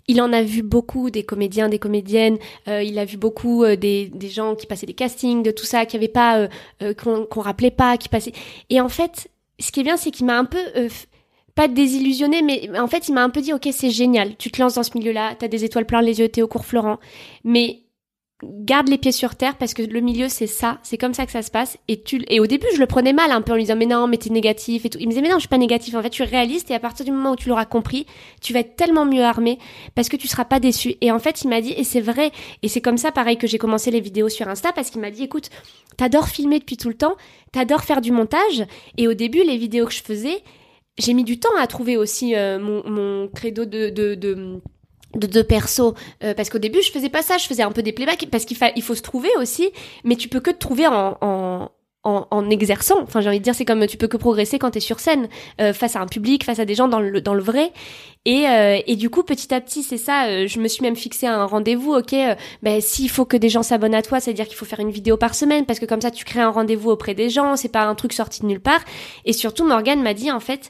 il en a vu beaucoup des comédiens, des comédiennes. euh, il a vu beaucoup euh, des, des gens qui passaient des castings, de tout ça, qui avaient pas, euh, qu'on, rappelait pas, qui passaient. Et en fait, ce qui est bien, c'est qu'il m'a un peu euh, pas désillusionné, mais en fait, il m'a un peu dit, ok, c'est génial, tu te lances dans ce milieu-là, t'as des étoiles plein les yeux, t'es au cours Florent, mais garde les pieds sur terre parce que le milieu c'est ça, c'est comme ça que ça se passe. Et tu et au début je le prenais mal un peu en lui disant mais non mais t'es négatif et tout. Il me disait mais non je suis pas négatif. En fait tu es réaliste et à partir du moment où tu l'auras compris, tu vas être tellement mieux armé parce que tu seras pas déçu. Et en fait il m'a dit et c'est vrai et c'est comme ça pareil que j'ai commencé les vidéos sur Insta parce qu'il m'a dit écoute t'adores filmer depuis tout le temps, t'adores faire du montage et au début les vidéos que je faisais j'ai mis du temps à trouver aussi euh, mon, mon credo de, de de deux persos euh, parce qu'au début je faisais pas ça je faisais un peu des playbacks parce qu'il il faut se trouver aussi mais tu peux que te trouver en, en en, en exerçant, enfin j'ai envie de dire c'est comme tu peux que progresser quand t'es sur scène euh, face à un public, face à des gens dans le dans le vrai. Et euh, et du coup petit à petit c'est ça, euh, je me suis même fixé un rendez-vous, ok, euh, ben s'il faut que des gens s'abonnent à toi, c'est à dire qu'il faut faire une vidéo par semaine parce que comme ça tu crées un rendez-vous auprès des gens, c'est pas un truc sorti de nulle part. Et surtout Morgane m'a dit en fait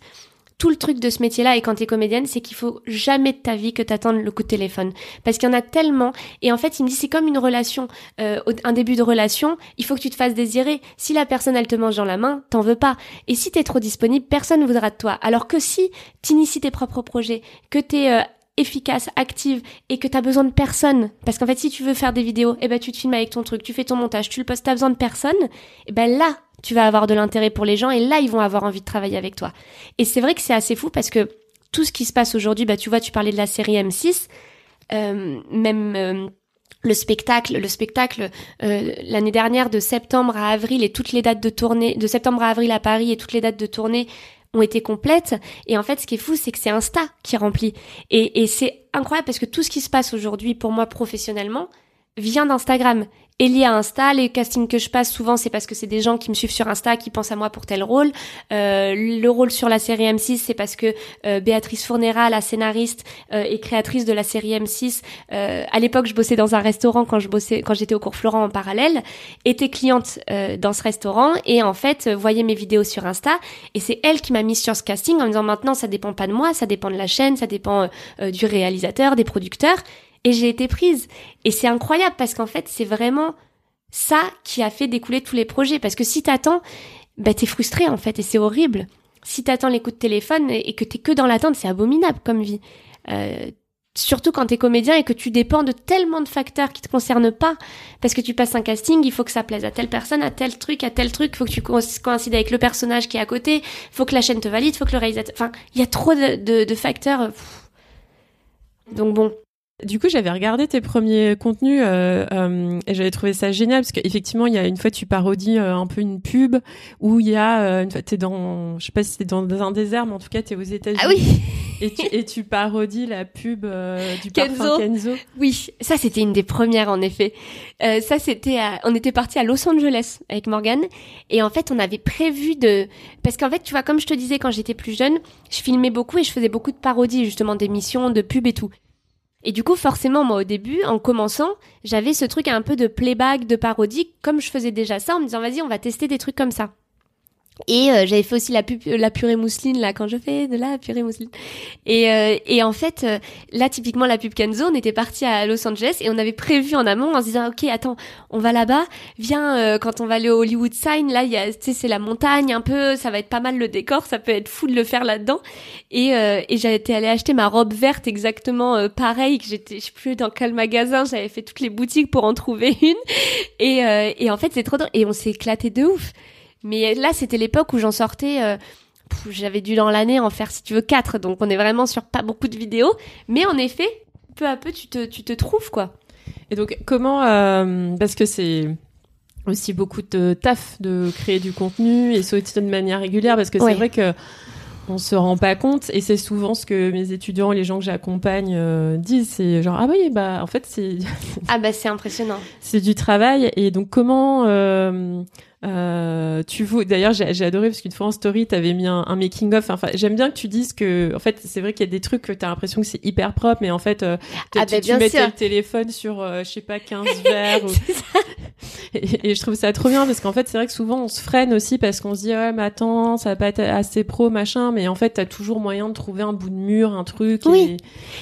tout le truc de ce métier-là et quand t'es comédienne, c'est qu'il faut jamais de ta vie que t'attendes le coup de téléphone. Parce qu'il y en a tellement. Et en fait, il me dit, c'est comme une relation, euh, un début de relation, il faut que tu te fasses désirer. Si la personne, elle te mange dans la main, t'en veux pas. Et si t'es trop disponible, personne ne voudra de toi. Alors que si t'inities tes propres projets, que t'es euh, efficace, active et que t'as besoin de personne, parce qu'en fait, si tu veux faire des vidéos, eh ben, tu te filmes avec ton truc, tu fais ton montage, tu le postes, t'as besoin de personne, eh ben là, tu vas avoir de l'intérêt pour les gens et là, ils vont avoir envie de travailler avec toi. Et c'est vrai que c'est assez fou parce que tout ce qui se passe aujourd'hui, bah tu vois, tu parlais de la série M6, euh, même euh, le spectacle, le spectacle euh, l'année dernière de septembre à avril et toutes les dates de tournée, de septembre à avril à Paris et toutes les dates de tournée ont été complètes. Et en fait, ce qui est fou, c'est que c'est Insta qui remplit. Et, et c'est incroyable parce que tout ce qui se passe aujourd'hui pour moi professionnellement vient d'Instagram. Est lié à Insta. Les castings que je passe souvent, c'est parce que c'est des gens qui me suivent sur Insta, qui pensent à moi pour tel rôle. Euh, le rôle sur la série M6, c'est parce que euh, Béatrice Fournera, la scénariste euh, et créatrice de la série M6, euh, à l'époque, je bossais dans un restaurant quand je bossais, quand j'étais au cours Florent en parallèle, était cliente dans ce restaurant et en fait voyait mes vidéos sur Insta. Et c'est elle qui m'a mise sur ce casting en me disant maintenant, ça dépend pas de moi, ça dépend de la chaîne, ça dépend du réalisateur, des producteurs. Et j'ai été prise. Et c'est incroyable parce qu'en fait, c'est vraiment ça qui a fait découler tous les projets. Parce que si t'attends, bah t'es frustré en fait et c'est horrible. Si t'attends les coups de téléphone et que t'es que dans l'attente, c'est abominable comme vie. Euh, surtout quand t'es comédien et que tu dépends de tellement de facteurs qui te concernent pas. Parce que tu passes un casting, il faut que ça plaise à telle personne, à tel truc, à tel truc, il faut que tu coïncides avec le personnage qui est à côté, faut que la chaîne te valide, faut que le réalisateur... Enfin, il y a trop de, facteurs. Donc bon, du coup, j'avais regardé tes premiers contenus euh, euh, et j'avais trouvé ça génial parce qu'effectivement, il y a une fois tu parodies euh, un peu une pub où il y a euh, une fois t'es dans, je sais pas si t'es dans, dans, un désert, mais en tout cas t'es aux États-Unis. Ah oui. [LAUGHS] et, tu, et tu parodies la pub du Kenzo. parfum Kenzo. Oui, ça c'était une des premières en effet. ça c'était, on était parti à Los Angeles avec Morgan et en fait on avait prévu de, parce qu'en fait tu vois comme je te disais quand j'étais plus jeune, je filmais beaucoup et je faisais beaucoup de parodies justement d'émissions, de pubs et tout. Et du coup, forcément, moi, au début, en commençant, j'avais ce truc un peu de playback, de parodie, comme je faisais déjà ça, en me disant, vas-y, on va tester des trucs comme ça. Et euh, j'avais fait aussi la, la purée mousseline là quand je fais de la purée mousseline. Et, euh, et en fait, euh, là typiquement la pub Kenzo, on était parti à Los Angeles et on avait prévu en amont en se disant ok attends on va là-bas, viens quand on va aller au Hollywood Sign là il y c'est la montagne un peu, ça va être pas mal le décor, ça peut être fou de le faire là-dedans. Et, et j'étais allée acheter ma robe verte exactement pareil que j'étais je sais plus dans quel magasin, j'avais fait toutes les boutiques pour en trouver une. Et, et en fait c'est trop drôle et on s'est éclaté de ouf. Mais là, c'était l'époque où j'en sortais. Euh, j'avais dû dans l'année en faire, si tu veux, quatre. Donc, on est vraiment sur pas beaucoup de vidéos. Mais en effet, peu à peu, tu te, tu te trouves, quoi. Et donc, comment. Euh, parce que c'est aussi beaucoup de taf de créer du contenu et ça de manière régulière parce que c'est vrai que on se rend pas compte et c'est souvent ce que mes étudiants et les gens que j'accompagne euh, disent c'est genre ah oui bah en fait c'est ah bah c'est impressionnant [LAUGHS] c'est du travail et donc comment euh, euh, tu vois, d'ailleurs, j'ai adoré parce qu'une fois en story, t'avais mis un, making of. Enfin, j'aime bien que tu dises que, en fait, c'est vrai qu'il y a des trucs que t'as l'impression que c'est hyper propre, mais en fait, euh, ah, tu, bah, mettais le téléphone sur, euh, je sais pas, [LAUGHS] 15 verres. [LAUGHS] et, je trouve ça trop bien parce qu'en fait, c'est vrai que souvent on se freine aussi parce qu'on se dit ouais, mais attends, ça va pas être assez pro, machin. Mais en fait, t'as toujours moyen de trouver un bout de mur, un truc. Oui.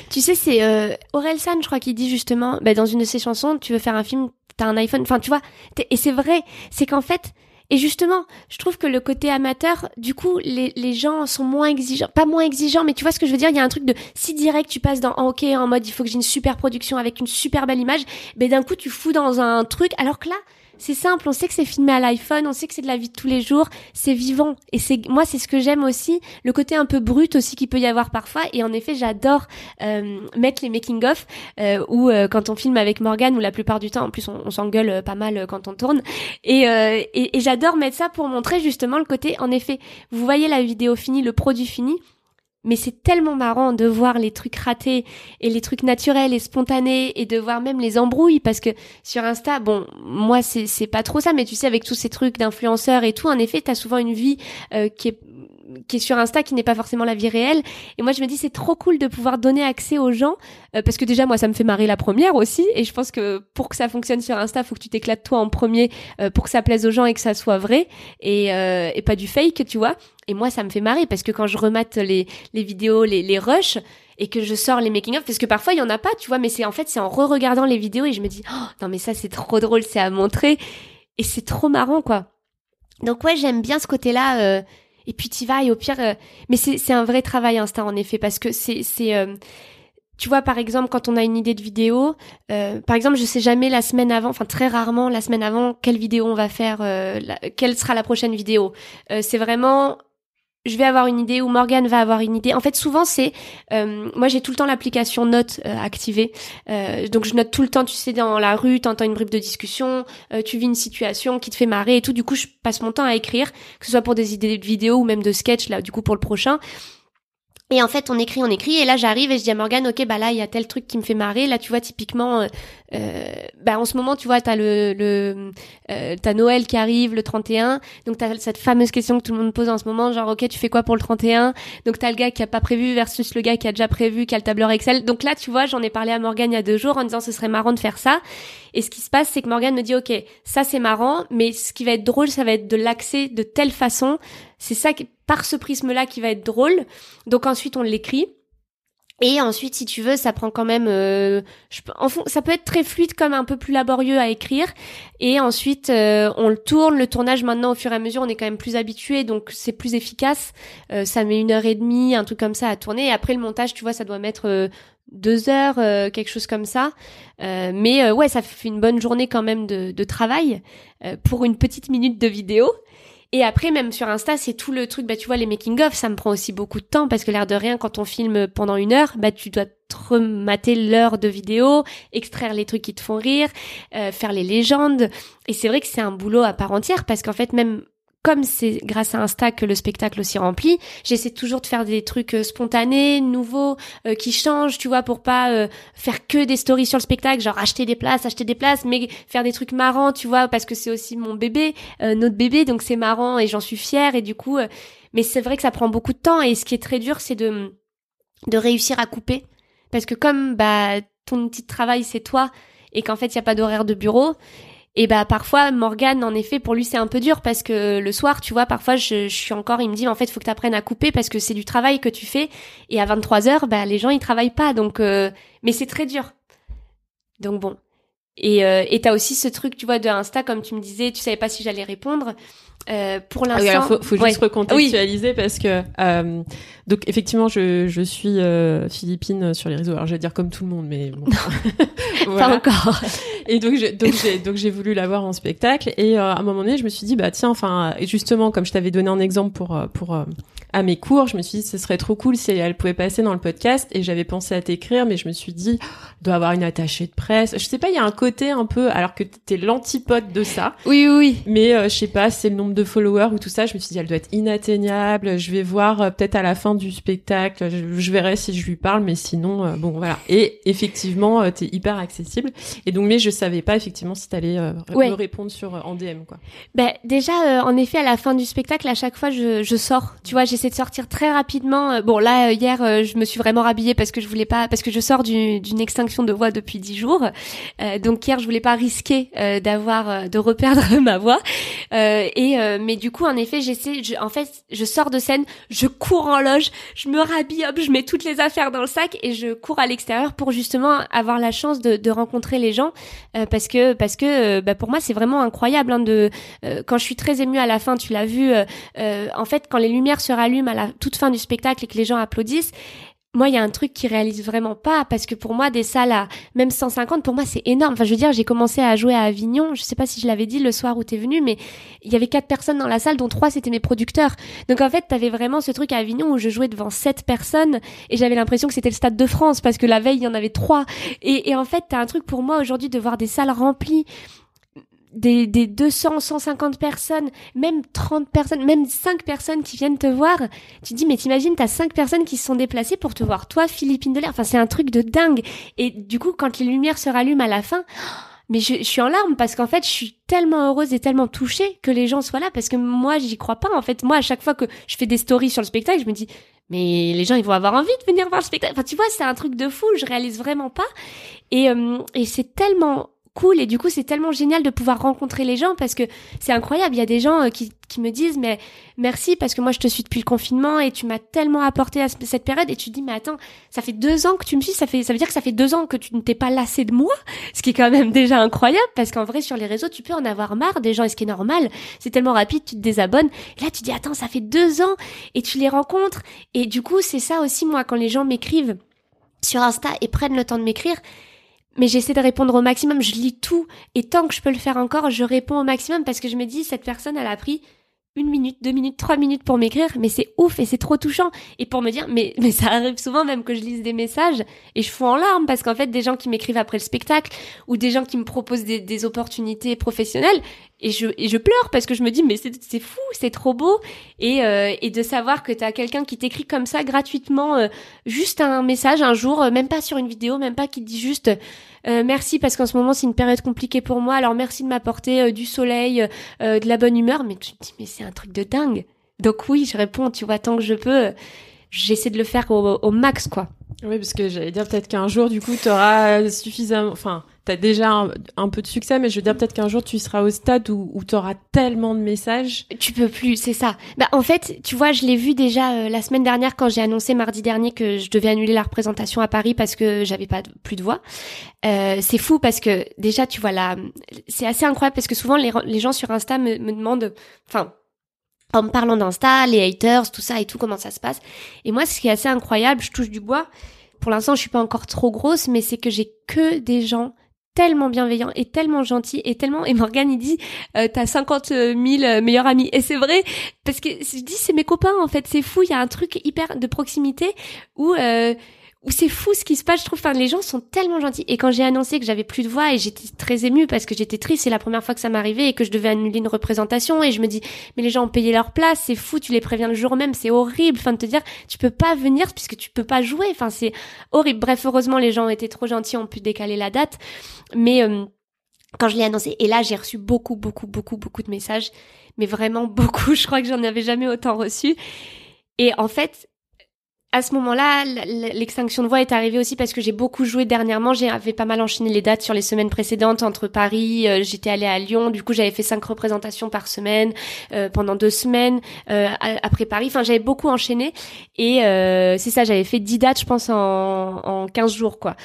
Tu sais, c'est euh, Aurel San, je crois, qui dit justement, bah, dans une de ses chansons, tu veux faire un film, t'as un iPhone. Enfin, tu vois. Et c'est vrai, c'est qu'en fait, et justement, je trouve que le côté amateur, du coup, les, les gens sont moins exigeants. Pas moins exigeants, mais tu vois ce que je veux dire Il y a un truc de si direct, tu passes dans OK en mode il faut que j'ai une super production avec une super belle image, mais d'un coup tu fous dans un truc, alors que là, c'est simple, on sait que c'est filmé à l'iPhone, on sait que c'est de la vie de tous les jours, c'est vivant. Et c'est moi, c'est ce que j'aime aussi, le côté un peu brut aussi qu'il peut y avoir parfois. Et en effet, j'adore euh, mettre les making of euh, ou euh, quand on filme avec Morgan, ou la plupart du temps, en plus, on, s'engueule euh, pas mal quand on tourne. Et, et, et j'adore mettre ça pour montrer justement le côté. En effet, vous voyez la vidéo finie, le produit fini mais c'est tellement marrant de voir les trucs ratés et les trucs naturels et spontanés et de voir même les embrouilles parce que sur Insta, bon, moi c'est pas trop ça, mais tu sais avec tous ces trucs d'influenceurs et tout, en effet, t'as souvent une vie euh, qui est qui est sur Insta, qui n'est pas forcément la vie réelle. Et moi, je me dis, c'est trop cool de pouvoir donner accès aux gens, euh, parce que déjà, moi, ça me fait marrer la première aussi. Et je pense que pour que ça fonctionne sur Insta, faut que tu t'éclates toi en premier, euh, pour que ça plaise aux gens et que ça soit vrai, et, euh, et pas du fake, tu vois. Et moi, ça me fait marrer, parce que quand je remate les, les vidéos, les, les rushs, et que je sors les making of parce que parfois il y en a pas tu vois mais c'est en fait c'est en re-regardant les vidéos et je me dis oh, non mais ça c'est trop drôle c'est à montrer et c'est trop marrant quoi donc ouais j'aime bien ce côté là euh, et puis tu vas et au pire euh, mais c'est un vrai travail Insta en effet parce que c'est c'est euh, tu vois par exemple quand on a une idée de vidéo euh, par exemple je sais jamais la semaine avant enfin très rarement la semaine avant quelle vidéo on va faire quelle sera la prochaine vidéo. C'est vraiment je vais avoir une idée ou Morgan va avoir une idée. En fait, souvent c'est, euh, moi j'ai tout le temps l'application Note euh, activée, euh, donc je note tout le temps. Tu sais, dans la rue, t'entends une bribe de discussion, tu vis une situation qui te fait marrer et tout. Du coup, je passe mon temps à écrire, que ce soit pour des idées de vidéo ou même de sketch là. Du coup, pour le prochain. Et en fait, on écrit, on écrit, et là j'arrive et je dis à Morgane, ok, bah là il y a tel truc qui me fait marrer. Là, tu vois, typiquement, euh, euh, bah en ce moment, tu vois, t'as le, le euh, t'as Noël qui arrive le 31, donc t'as cette fameuse question que tout le monde pose en ce moment, genre ok, tu fais quoi pour le 31 Donc t'as le gars qui a pas prévu versus le gars qui a déjà prévu, qui a le tableur Excel. Donc là, tu vois, j'en ai parlé à Morgane il y a deux jours en disant ce serait marrant de faire ça. Et ce qui se passe, c'est que Morgane me dit ok, ça c'est marrant, mais ce qui va être drôle, ça va être de l'axer de telle façon. C'est ça qui, par ce prisme-là qui va être drôle. Donc ensuite, on l'écrit. Et ensuite, si tu veux, ça prend quand même. Euh, je, en fond, ça peut être très fluide comme un peu plus laborieux à écrire. Et ensuite, euh, on le tourne. Le tournage maintenant, au fur et à mesure, on est quand même plus habitué, donc c'est plus efficace. Euh, ça met une heure et demie, un truc comme ça à tourner. Et après le montage, tu vois, ça doit mettre euh, deux heures, euh, quelque chose comme ça. Euh, mais ouais, ça fait une bonne journée quand même de, de travail pour une petite minute de vidéo. Et après, même sur Insta, c'est tout le truc, bah, tu vois, les making-of, ça me prend aussi beaucoup de temps parce que l'air de rien, quand on filme pendant une heure, bah, tu dois te remater l'heure de vidéo, extraire les trucs qui te font rire, euh, faire les légendes. Et c'est vrai que c'est un boulot à part entière parce qu'en fait, même comme c'est grâce à Insta que le spectacle aussi remplit, j'essaie toujours de faire des trucs euh, spontanés, nouveaux, euh, qui changent, tu vois, pour pas euh, faire que des stories sur le spectacle, genre acheter des places, acheter des places, mais faire des trucs marrants, tu vois, parce que c'est aussi mon bébé, notre bébé, donc c'est marrant et j'en suis fière et du coup, mais c'est vrai que ça prend beaucoup de temps et ce qui est très dur, c'est de de réussir à couper, parce que comme bah ton de travail c'est toi et qu'en fait il y a pas d'horaire de bureau et bah parfois Morgan en effet pour lui c'est un peu dur parce que le soir tu vois parfois je, je suis encore il me dit en fait faut que tu apprennes à couper parce que c'est du travail que tu fais et à 23 heures bah les gens ils travaillent pas donc euh, mais c'est très dur. Donc bon. Et euh, et t'as aussi ce truc tu vois de Insta comme tu me disais tu savais pas si j'allais répondre. Euh, pour l'instant, ah oui, faut, faut juste recontextualiser parce que euh, donc effectivement je, je suis euh, philippine sur les réseaux. Alors je vais dire comme tout le monde, mais bon. [LAUGHS] pas encore. Et donc j'ai donc j'ai donc j'ai voulu la voir en spectacle et euh, à un moment donné je me suis dit bah tiens enfin justement comme je t'avais donné un exemple pour euh, pour à mes cours, je me suis dit ce serait trop cool si elle pouvait passer dans le podcast et j'avais pensé à t'écrire mais je me suis dit doit avoir une attachée de presse. Je sais pas, il y a un côté un peu alors que t'es l'antipode de ça. Oui oui. Mais je sais pas, c'est le nombre de followers ou tout ça, je me suis dit elle doit être inatteignable. Je vais voir euh, peut-être à la fin du spectacle, je, verrai si je lui parle, mais sinon euh, bon voilà. Et effectivement, euh, t'es hyper accessible. Et donc mais je savais pas effectivement si t'allais me répondre sur en DM quoi. Ben déjà en effet à la fin du spectacle, à chaque fois je, je sors. Tu vois, j'essaie de sortir très rapidement. Bon là hier je me suis vraiment rhabillée parce que je voulais pas parce que je sors d'une extinction de voix depuis dix jours. donc hier je voulais pas risquer d'avoir de reperdre [LAUGHS] ma voix et euh, mais du coup, en effet, j'essaie. en fait, je sors de scène, je cours en loge, je me rhabille, hop, je mets toutes les affaires dans le sac et je cours à l'extérieur pour justement avoir la chance de, de rencontrer les gens euh, parce que parce que euh, bah, pour moi, c'est vraiment incroyable. Hein, de quand je suis très émue à la fin, tu l'as vu. en fait, quand les lumières se rallument à la toute fin du spectacle et que les gens applaudissent, moi, il y a un truc qui réalise vraiment pas parce que pour moi, des salles à même 150, pour moi, c'est énorme. Enfin, je veux dire, j'ai commencé à jouer à Avignon. Je sais pas si je l'avais dit le soir où t'es venu, mais il y avait quatre personnes dans la salle, dont trois c'était mes producteurs. Donc en fait, t'avais vraiment ce truc à Avignon où je jouais devant sept personnes et j'avais l'impression que c'était le stade de France parce que la veille il y en avait trois. Et, et en fait, t'as un truc pour moi aujourd'hui de voir des salles remplies des, des 200, 150 personnes, même 30 personnes, même 5 personnes qui viennent te voir, tu dis, mais t'imagines, t'as 5 personnes qui se sont déplacées pour te voir, toi, Philippine de l'air. Enfin, c'est un truc de dingue. Et du coup, quand les lumières se rallument à la fin, [GASPS] mais je, je suis en larmes parce qu'en fait, je suis tellement heureuse et tellement touchée que les gens soient là parce que moi, j'y crois pas. En fait, moi, à chaque fois que je fais des stories sur le spectacle, je me dis, mais les gens, ils vont avoir envie de venir voir le spectacle. Enfin, tu vois, c'est un truc de fou. Je réalise vraiment pas. Et, euh, et c'est tellement cool. Et du coup c'est tellement génial de pouvoir rencontrer les gens parce que c'est incroyable. Il y a des gens euh, qui, qui me disent mais merci parce que moi je te suis depuis le confinement et tu m'as tellement apporté à cette période. Et tu te dis mais attends ça fait deux ans que tu me suis. Ça fait ça veut dire que ça fait deux ans que tu ne t'es pas lassé de moi ce qui est quand même [LAUGHS] déjà incroyable parce qu'en vrai sur les réseaux tu peux en avoir marre des gens. Et ce qui est normal c'est tellement rapide tu te désabonnes. Et là tu dis attends ça fait deux ans et tu les rencontres. Et du coup c'est ça aussi moi quand les gens m'écrivent sur Insta et prennent le temps de m'écrire mais j'essaie de répondre au maximum, je lis tout, et tant que je peux le faire encore, je réponds au maximum parce que je me dis, cette personne, elle a pris une minute, deux minutes, trois minutes pour m'écrire, mais c'est ouf et c'est trop touchant. Et pour me dire, mais, [LAUGHS] mais ça arrive souvent même que je lise des messages et je fous en larmes parce qu'en fait, des gens qui m'écrivent après le spectacle ou des gens qui me proposent des, opportunités professionnelles et je, et je pleure parce que je me dis, mais c'est fou, c'est trop beau. Et, euh, et de savoir que t'as quelqu'un qui t'écrit comme ça gratuitement, euh, juste un message un jour, euh, même pas sur une vidéo, même pas qui dit juste, euh, merci parce qu'en ce moment c'est une période compliquée pour moi. Alors merci de m'apporter euh, du soleil, euh, de la bonne humeur. Mais tu te dis mais c'est un truc de dingue. Donc oui, je réponds. Tu vois tant que je peux, j'essaie de le faire au, au max quoi. Oui, parce que j'allais dire peut-être qu'un jour, du coup, tu auras suffisamment. Enfin, tu as déjà un, peu de succès, mais je veux dire peut-être qu'un jour, tu seras au stade où, où tu auras tellement de messages. Tu peux plus, c'est ça. Bah, en fait, tu vois, je l'ai vu déjà euh, la semaine dernière quand j'ai annoncé mardi dernier que je devais annuler la représentation à Paris parce que j'avais pas plus de voix. Euh, c'est fou parce que déjà, tu vois, là, c'est assez incroyable parce que souvent, les, les gens sur Insta me, me demandent. Enfin, en me parlant d'Insta, les haters, tout ça et tout, comment ça se passe. Et moi, ce qui est assez incroyable, je touche du bois. Pour l'instant, je suis pas encore trop grosse, mais c'est que j'ai que des gens tellement bienveillants et tellement gentils et tellement et Morgane il dit euh, t'as 50 000 meilleurs amis. Et c'est vrai parce que je dis c'est mes copains en fait. C'est fou il y a un truc hyper de proximité où euh, c'est fou ce qui se passe, je trouve. Enfin, les gens sont tellement gentils. Et quand j'ai annoncé que j'avais plus de voix et j'étais très émue parce que j'étais triste, c'est la première fois que ça m'arrivait et que je devais annuler une représentation et je me dis, mais les gens ont payé leur place, c'est fou, tu les préviens le jour même, c'est horrible. Enfin, de te dire, tu peux pas venir puisque tu peux pas jouer. Enfin, c'est horrible. Bref, heureusement, les gens été trop gentils, ont pu décaler la date. Mais, euh, quand je l'ai annoncé, et là, j'ai reçu beaucoup, beaucoup, beaucoup, beaucoup de messages. Mais vraiment beaucoup. [LAUGHS] Je crois que j'en avais jamais autant reçu. Et en fait, à ce moment-là, l'extinction de voix est arrivée aussi parce que j'ai beaucoup joué dernièrement. J'avais pas mal enchaîné les dates sur les semaines précédentes entre Paris. Euh, J'étais allée à Lyon. Du coup, j'avais fait cinq représentations par semaine euh, pendant deux semaines euh, après Paris. Enfin, j'avais beaucoup enchaîné et c'est ça. J'avais fait dix dates, je pense, en, en 15 jours, quoi.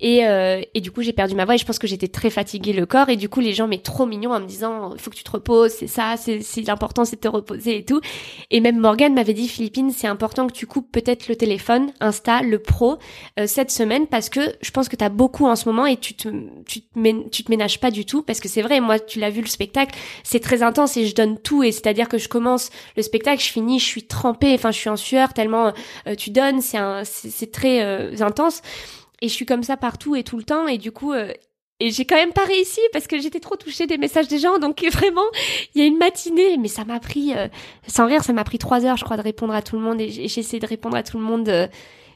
Et, euh, et du coup, j'ai perdu ma voix et je pense que j'étais très fatiguée le corps. Et du coup, les gens, mais trop mignons, en me disant, il faut que tu te reposes, c'est ça, c'est l'important, c'est de te reposer et tout. Et même Morgane m'avait dit, Philippine, c'est important que tu coupes peut-être le téléphone, Insta, le pro, euh, cette semaine parce que je pense que tu as beaucoup en ce moment et tu te, tu te, tu te ménages pas du tout parce que c'est vrai, moi, tu l'as vu le spectacle, c'est très intense et je donne tout et c'est-à-dire que je commence le spectacle, je finis, je suis trempée, enfin, je suis en sueur tellement euh, tu donnes, c'est c'est très euh, intense et je suis comme ça partout et tout le temps et du coup euh, et j'ai quand même pas réussi parce que j'étais trop touchée des messages des gens. Donc [LAUGHS] vraiment, il y a une matinée, mais ça m'a pris, euh, sans rire, ça m'a pris trois heures, je crois, de répondre à tout le monde. Et j'ai essayé de répondre à tout le monde. Euh,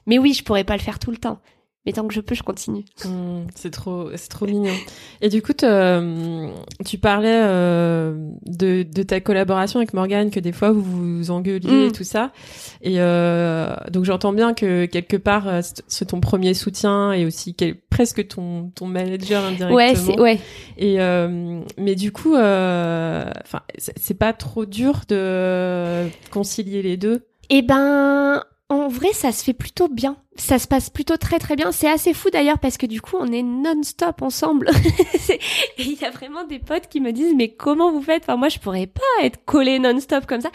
mais oui, je pourrais pas le faire tout le temps mais tant que je peux, je continue. Mmh, c'est trop, c'est trop mignon. Et du coup, euh, tu parlais euh, de, de, ta collaboration avec Morgane, que des fois vous vous engueuliez et mmh. tout ça. Et euh, donc j'entends bien que quelque part c'est ton premier soutien et aussi quel, presque ton ton manager indirectement. Ouais, c'est ouais. Et euh, mais du coup, enfin, c'est pas trop dur de concilier les deux? Eh ben, en vrai, ça se fait plutôt bien. Ça se passe plutôt très très bien. C'est assez fou d'ailleurs parce que du coup, on est non-stop ensemble. [LAUGHS] et il y a vraiment des potes qui me disent mais comment vous faites? Enfin moi, je pourrais pas être collé non-stop comme ça.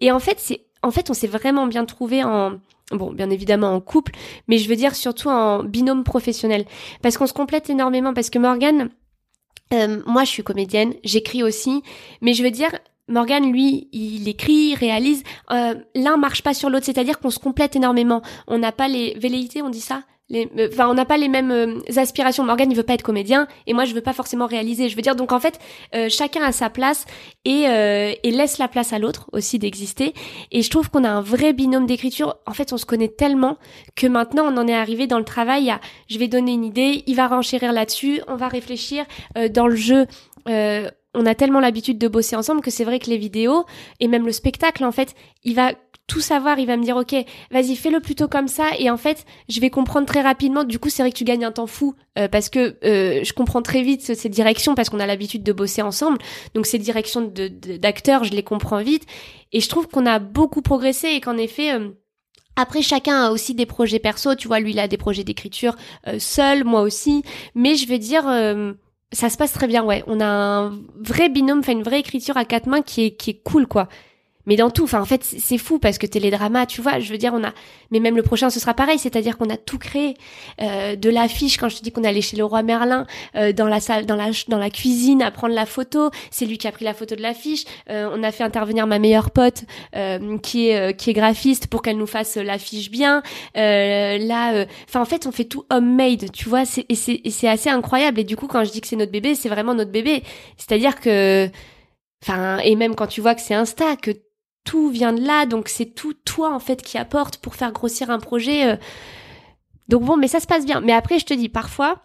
Et en fait, c'est en fait, on s'est vraiment bien trouvé en bon, bien évidemment en couple, mais je veux dire surtout en binôme professionnel parce qu'on se complète énormément parce que Morgane euh, moi, je suis comédienne, j'écris aussi, mais je veux dire, Morgan, lui, il écrit, réalise. Euh, L'un marche pas sur l'autre, c'est-à-dire qu'on se complète énormément. On n'a pas les velléités, on dit ça. Les, euh, enfin, on n'a pas les mêmes euh, aspirations. Morgan, il veut pas être comédien, et moi, je veux pas forcément réaliser. Je veux dire, donc en fait, euh, chacun a sa place et, et laisse la place à l'autre aussi d'exister. Et je trouve qu'on a un vrai binôme d'écriture. En fait, on se connaît tellement que maintenant, on en est arrivé dans le travail à, je vais donner une idée, il va renchérir là-dessus, on va réfléchir dans le jeu. Euh, on a tellement l'habitude de bosser ensemble que c'est vrai que les vidéos et même le spectacle, en fait, il va tout savoir, il va me dire ok, vas-y fais-le plutôt comme ça et en fait je vais comprendre très rapidement. Du coup c'est vrai que tu gagnes un temps fou euh, parce que euh, je comprends très vite ces directions parce qu'on a l'habitude de bosser ensemble. Donc ces directions d'acteurs je les comprends vite et je trouve qu'on a beaucoup progressé et qu'en effet euh, après, chacun a aussi des projets perso. Tu vois, lui, il a des projets d'écriture seul, moi aussi. Mais je veux dire, ça se passe très bien, ouais. On a un vrai binôme, enfin une vraie écriture à quatre mains qui est, qui est cool, quoi. Mais dans tout. Enfin, en fait, c'est fou parce que télédrama, tu vois, je veux dire, on a, mais même le prochain, ce sera pareil, c'est-à-dire qu'on a tout créé, euh, de l'affiche. Quand je te dis qu'on allait chez le roi Merlin, euh, dans la salle, dans la dans la cuisine, à prendre la photo, c'est lui qui a pris la photo de l'affiche. Euh, on a fait intervenir ma meilleure pote, euh, qui est qui est graphiste, pour qu'elle nous fasse l'affiche bien. là, enfin, en fait, on fait tout homemade, tu vois, et c'est c'est assez incroyable. Et du coup, quand je dis que c'est notre bébé, c'est vraiment notre bébé. C'est-à-dire que Enfin, et même quand tu vois que c'est Insta, que tout vient de là, donc c'est tout toi en fait qui apporte pour faire grossir un projet. Euh. Donc bon, mais ça se passe bien. Mais après, je te dis, parfois,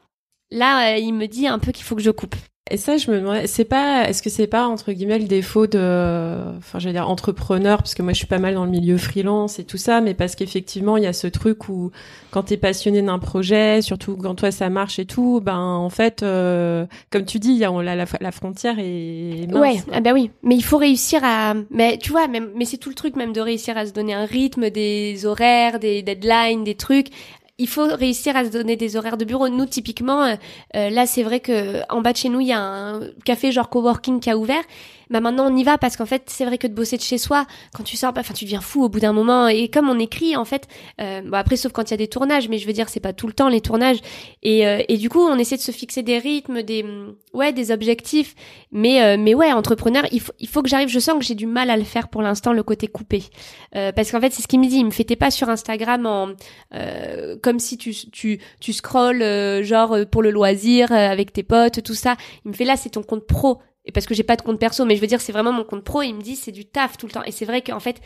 là, euh, il me dit un peu qu'il faut que je coupe. Et ça, je me demandais, c'est pas, est-ce que c'est pas entre guillemets le défaut de, enfin, je veux dire entrepreneur, parce que moi je suis pas mal dans le milieu freelance et tout ça, mais parce qu'effectivement il y a ce truc où quand t'es passionné d'un projet, surtout quand toi ça marche et tout, ben en fait, euh, comme tu dis, il y a la, la, la frontière est mince. Ouais, ah bah oui, mais il faut réussir à, mais tu vois, même, mais c'est tout le truc même de réussir à se donner un rythme, des horaires, des deadlines, des trucs il faut réussir à se donner des horaires de bureau. Nous, typiquement, euh, euh, là, c'est vrai que en bas de chez nous, il y a un café genre coworking qui a ouvert bah maintenant on y va parce qu'en fait c'est vrai que de bosser de chez soi quand tu sors bah, enfin tu deviens fou au bout d'un moment. Et comme on écrit en fait euh, bon après sauf quand il y a des tournages mais je veux dire c'est pas tout le temps les tournages. Et, euh, et du coup on essaie de se fixer des rythmes des ouais des objectifs. Mais euh, mais ouais entrepreneur il faut il faut que j'arrive. Je sens que j'ai du mal à le faire pour l'instant le côté coupé. Euh, parce qu'en fait c'est ce qu'il me dit. Il me fait pas sur Instagram en comme si tu tu tu scrolles genre pour le loisir avec tes potes tout ça. Il me fait là c'est ton compte pro et parce que j'ai pas de compte perso, mais je veux dire, c'est vraiment mon compte pro. Et il me dit, c'est du taf tout le temps. Et c'est vrai qu'en fait,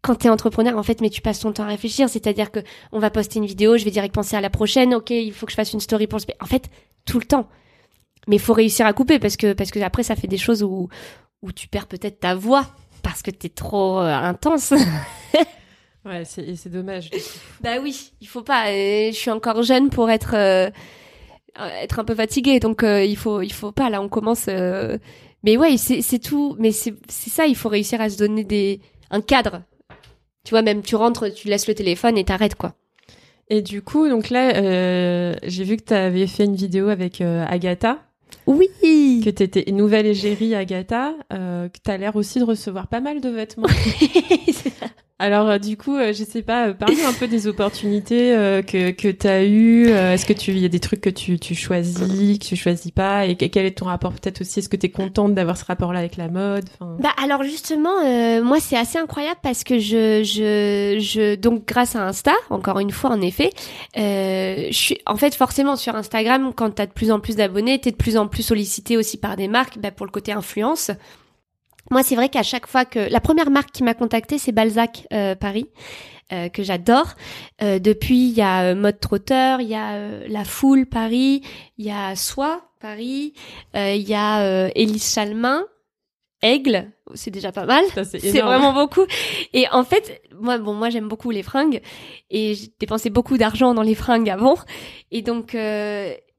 quand t'es entrepreneur, en fait, mais tu passes ton temps à réfléchir. C'est-à-dire que on va poster une vidéo, je vais direct penser à la prochaine. Ok, il faut que je fasse une story pour le. En fait, tout le temps. Mais il faut réussir à couper parce que parce que après, ça fait des choses où où tu perds peut-être ta voix parce que t'es trop euh, intense. [LAUGHS] ouais, c'est dommage. bah oui, il faut pas. je suis encore jeune pour être. Euh, euh, être un peu fatigué donc euh, il faut il faut pas là on commence euh, mais ouais c'est c'est tout. Mais c'est c'est ça il faut réussir à se donner des un cadre. Tu vois même tu rentres tu laisses le téléphone et t'arrêtes quoi. Et du coup donc là j'ai vu que tu avais fait une vidéo avec Agatha. Oui. Que t'étais nouvelle égérie Agatha que t'as l'air aussi de recevoir pas mal de vêtements [LAUGHS] [LAUGHS] Alors euh, du coup, euh, je sais pas, euh, parle un peu des opportunités que que tu as eues. est-ce que tu y a des trucs que tu tu choisis, que tu choisis pas et quel est ton rapport peut-être aussi Est-ce que tu es contente d'avoir ce rapport-là avec la mode Bah alors justement, moi c'est assez incroyable parce que je je je donc grâce à Insta, encore une fois en effet, je suis en fait forcément sur Instagram quand tu as de plus en plus d'abonnés, tu es de plus en plus sollicité aussi par des marques bah, pour le côté influence. Moi, c'est vrai qu'à chaque fois que la première marque qui m'a contactée, c'est Balzac euh, Paris. Euh, que j'adore. Euh, depuis, il y a Mode Trotteur, il y a La Foule Paris, il y a Soi Paris, il y a Élise Chalmin, Aigle, c'est déjà pas mal. C'est vraiment beaucoup. Et en fait, moi, bon, moi j'aime beaucoup les fringues et j'ai dépensé beaucoup d'argent dans les fringues avant. Et donc,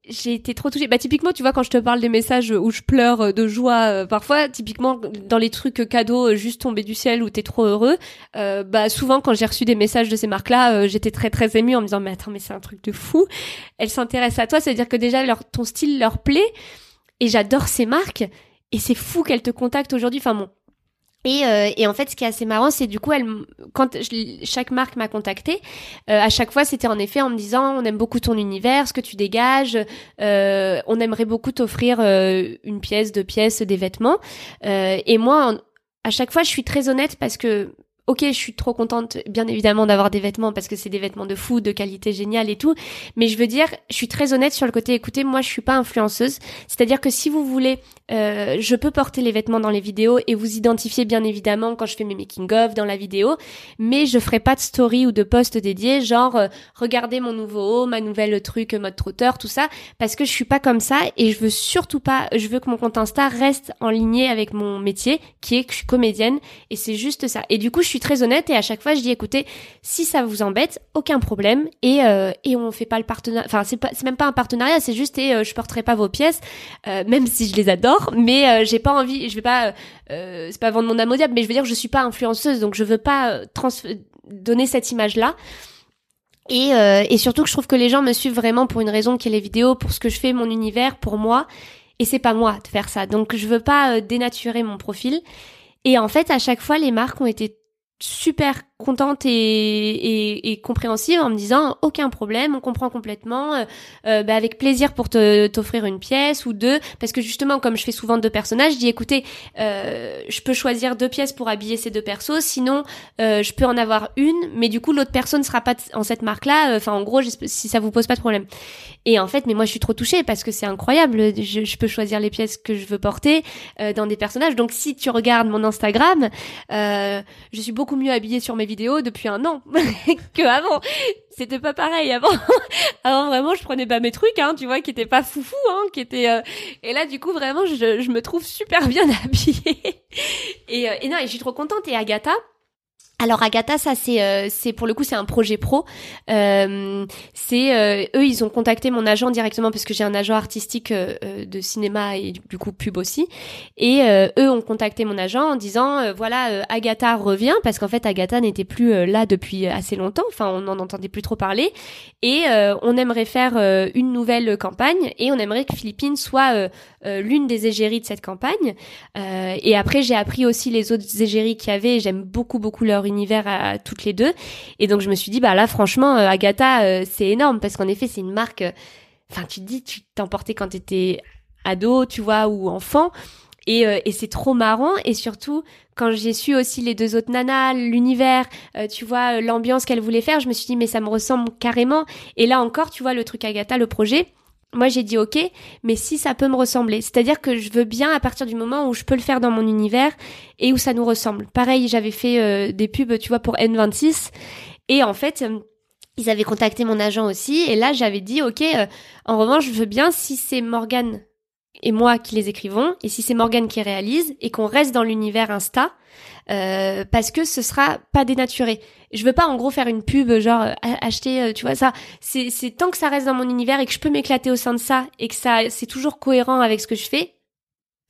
j'ai été trop touchée. Bah typiquement, tu vois, quand je te parle des messages où je pleure euh, de joie, euh, parfois, typiquement dans les trucs cadeaux euh, juste tombés du ciel où t'es trop heureux, bah souvent quand j'ai reçu des messages de ces marques-là, j'étais très très émue en me disant mais attends mais c'est un truc de fou. Elles s'intéressent à toi, c'est-à-dire que déjà leur ton style leur plaît et j'adore ces marques et c'est fou qu'elles te contactent aujourd'hui. Enfin bon, et, euh, et, en fait, ce qui est assez marrant, c'est du coup, elle, quand chaque marque m'a contacté, euh, à chaque fois, c'était en effet en me disant, on aime beaucoup ton univers, ce que tu dégages, euh, on aimerait beaucoup t'offrir une pièce, deux pièces, des vêtements. et moi, à chaque fois, je suis très honnête parce que Ok, je suis trop contente, bien évidemment, d'avoir des vêtements parce que c'est des vêtements de fou, de qualité géniale et tout. Mais je veux dire, je suis très honnête sur le côté. Écoutez, moi, je suis pas influenceuse. C'est-à-dire que si vous voulez, euh, je peux porter les vêtements dans les vidéos et vous identifier bien évidemment quand je fais mes making of dans la vidéo. Mais je ferai pas de story ou de post dédié, genre euh, regardez mon nouveau haut, ma nouvelle truc mode trotteur, tout ça, parce que je suis pas comme ça et je veux surtout pas. Je veux que mon compte Insta reste en ligne avec mon métier, qui est que je suis comédienne et c'est juste ça. Et du coup, suis très honnête et à chaque fois je dis écoutez, si ça vous embête, aucun problème et euh, et on fait pas le partenariat. Enfin c'est pas c'est même pas un partenariat, c'est juste et euh, je porterai pas vos pièces, euh, même si je les adore, mais j'ai pas envie, je vais pas c'est pas vendre mon âme diable, mais je veux dire je suis pas influenceuse donc je veux pas trans donner cette image là. Et, et surtout que je trouve que les gens me suivent vraiment pour une raison qui est les vidéos, pour ce que je fais, mon univers, pour moi. Et c'est pas moi de faire ça. Donc je veux pas dénaturer mon profil. Et en fait, à chaque fois, les marques ont été super contente et, compréhensive en me disant aucun problème, on comprend complètement, euh, euh, bah, avec plaisir pour te t'offrir une pièce ou deux, parce que justement comme je fais souvent deux personnages, je dis écoutez, euh, je peux choisir deux pièces pour habiller ces deux persos, sinon euh, je peux en avoir une, mais du coup l'autre personne ne sera pas en cette marque-là, enfin en gros si ça vous pose pas de problème. Et en fait, mais moi je suis trop touchée parce que c'est incroyable, je, je, peux choisir les pièces que je veux porter dans des personnages. Donc si tu regardes mon Instagram, je suis beaucoup mieux habillée sur mes vidéos depuis un an [LAUGHS] que avant. C'était pas pareil avant. [LAUGHS] avant vraiment, je prenais pas mes trucs, hein, tu vois, qui étaient pas foufou, hein, qui étaient. Euh, et là, du coup, vraiment, je, me trouve super bien [LAUGHS] habillée. et, euh, et non, et je suis trop contente. Et Agatha, alors Agatha, ça c'est euh, c'est pour le coup c'est un projet pro. Euh, c'est euh, eux ils ont contacté mon agent directement parce que j'ai un agent artistique de cinéma et du coup pub aussi. Et eux ont contacté mon agent en disant voilà Agatha revient parce qu'en fait Agatha n'était plus là depuis assez longtemps. Enfin on n'en entendait plus trop parler et on aimerait faire une nouvelle campagne et on aimerait que Philippines soit l'une des égéries de cette campagne. et après j'ai appris aussi les autres égéries qu'il y avait. J'aime beaucoup beaucoup leur univers à, toutes les deux. Et donc je me suis dit bah là franchement euh, Agatha euh, c'est énorme parce qu'en effet c'est une marque. Euh, enfin tu te dis tu t'emportais quand t'étais ado tu vois ou enfant. Et, et c'est trop marrant et surtout quand j'ai su aussi les deux autres nanas, l'univers, tu vois l'ambiance qu'elle voulait faire, je me suis dit mais ça me ressemble carrément. Et là encore, tu vois le truc Agatha, le projet, moi j'ai dit ok, mais si ça peut me ressembler, c'est-à-dire que je veux bien à partir du moment où je peux le faire dans mon univers et où ça nous ressemble. Pareil, j'avais fait euh, des pubs, tu vois, pour N26 et en fait euh, ils avaient contacté mon agent aussi. Et là j'avais dit ok, euh, en revanche je veux bien si c'est Morgane et moi qui les écrivons et si c'est Morgane qui réalise et qu'on reste dans l'univers Insta parce que ce sera pas dénaturé je veux pas en gros faire une pub genre euh, acheter euh, tu vois ça. C'est c'est tant que ça reste dans mon univers et que je peux m'éclater au sein de ça et que ça c'est toujours cohérent avec ce que je fais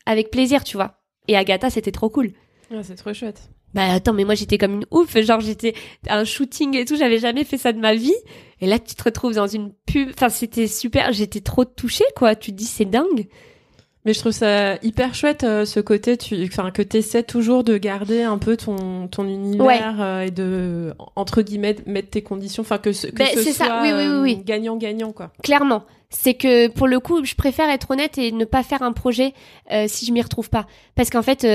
avec plaisir tu vois. Et Agatha c'était trop cool. Ouais, c'est trop chouette. Bah attends mais moi j'étais comme une ouf. Genre j'étais un shooting et tout j'avais jamais fait ça de ma vie. Et là tu te retrouves dans une pub. Enfin c'était super. J'étais trop touchée quoi. Tu te dis c'est dingue mais je trouve ça hyper chouette euh, ce côté, tu, enfin que t'essaies toujours de garder un peu ton ton univers euh, et de entre guillemets mettre tes conditions, enfin que, ce, que ben, ce soit ça. Oui, oui, oui, gagnant gagnant quoi. Clairement, c'est que pour le coup, je préfère être honnête et ne pas faire un projet euh, si je m'y retrouve pas, parce qu'en fait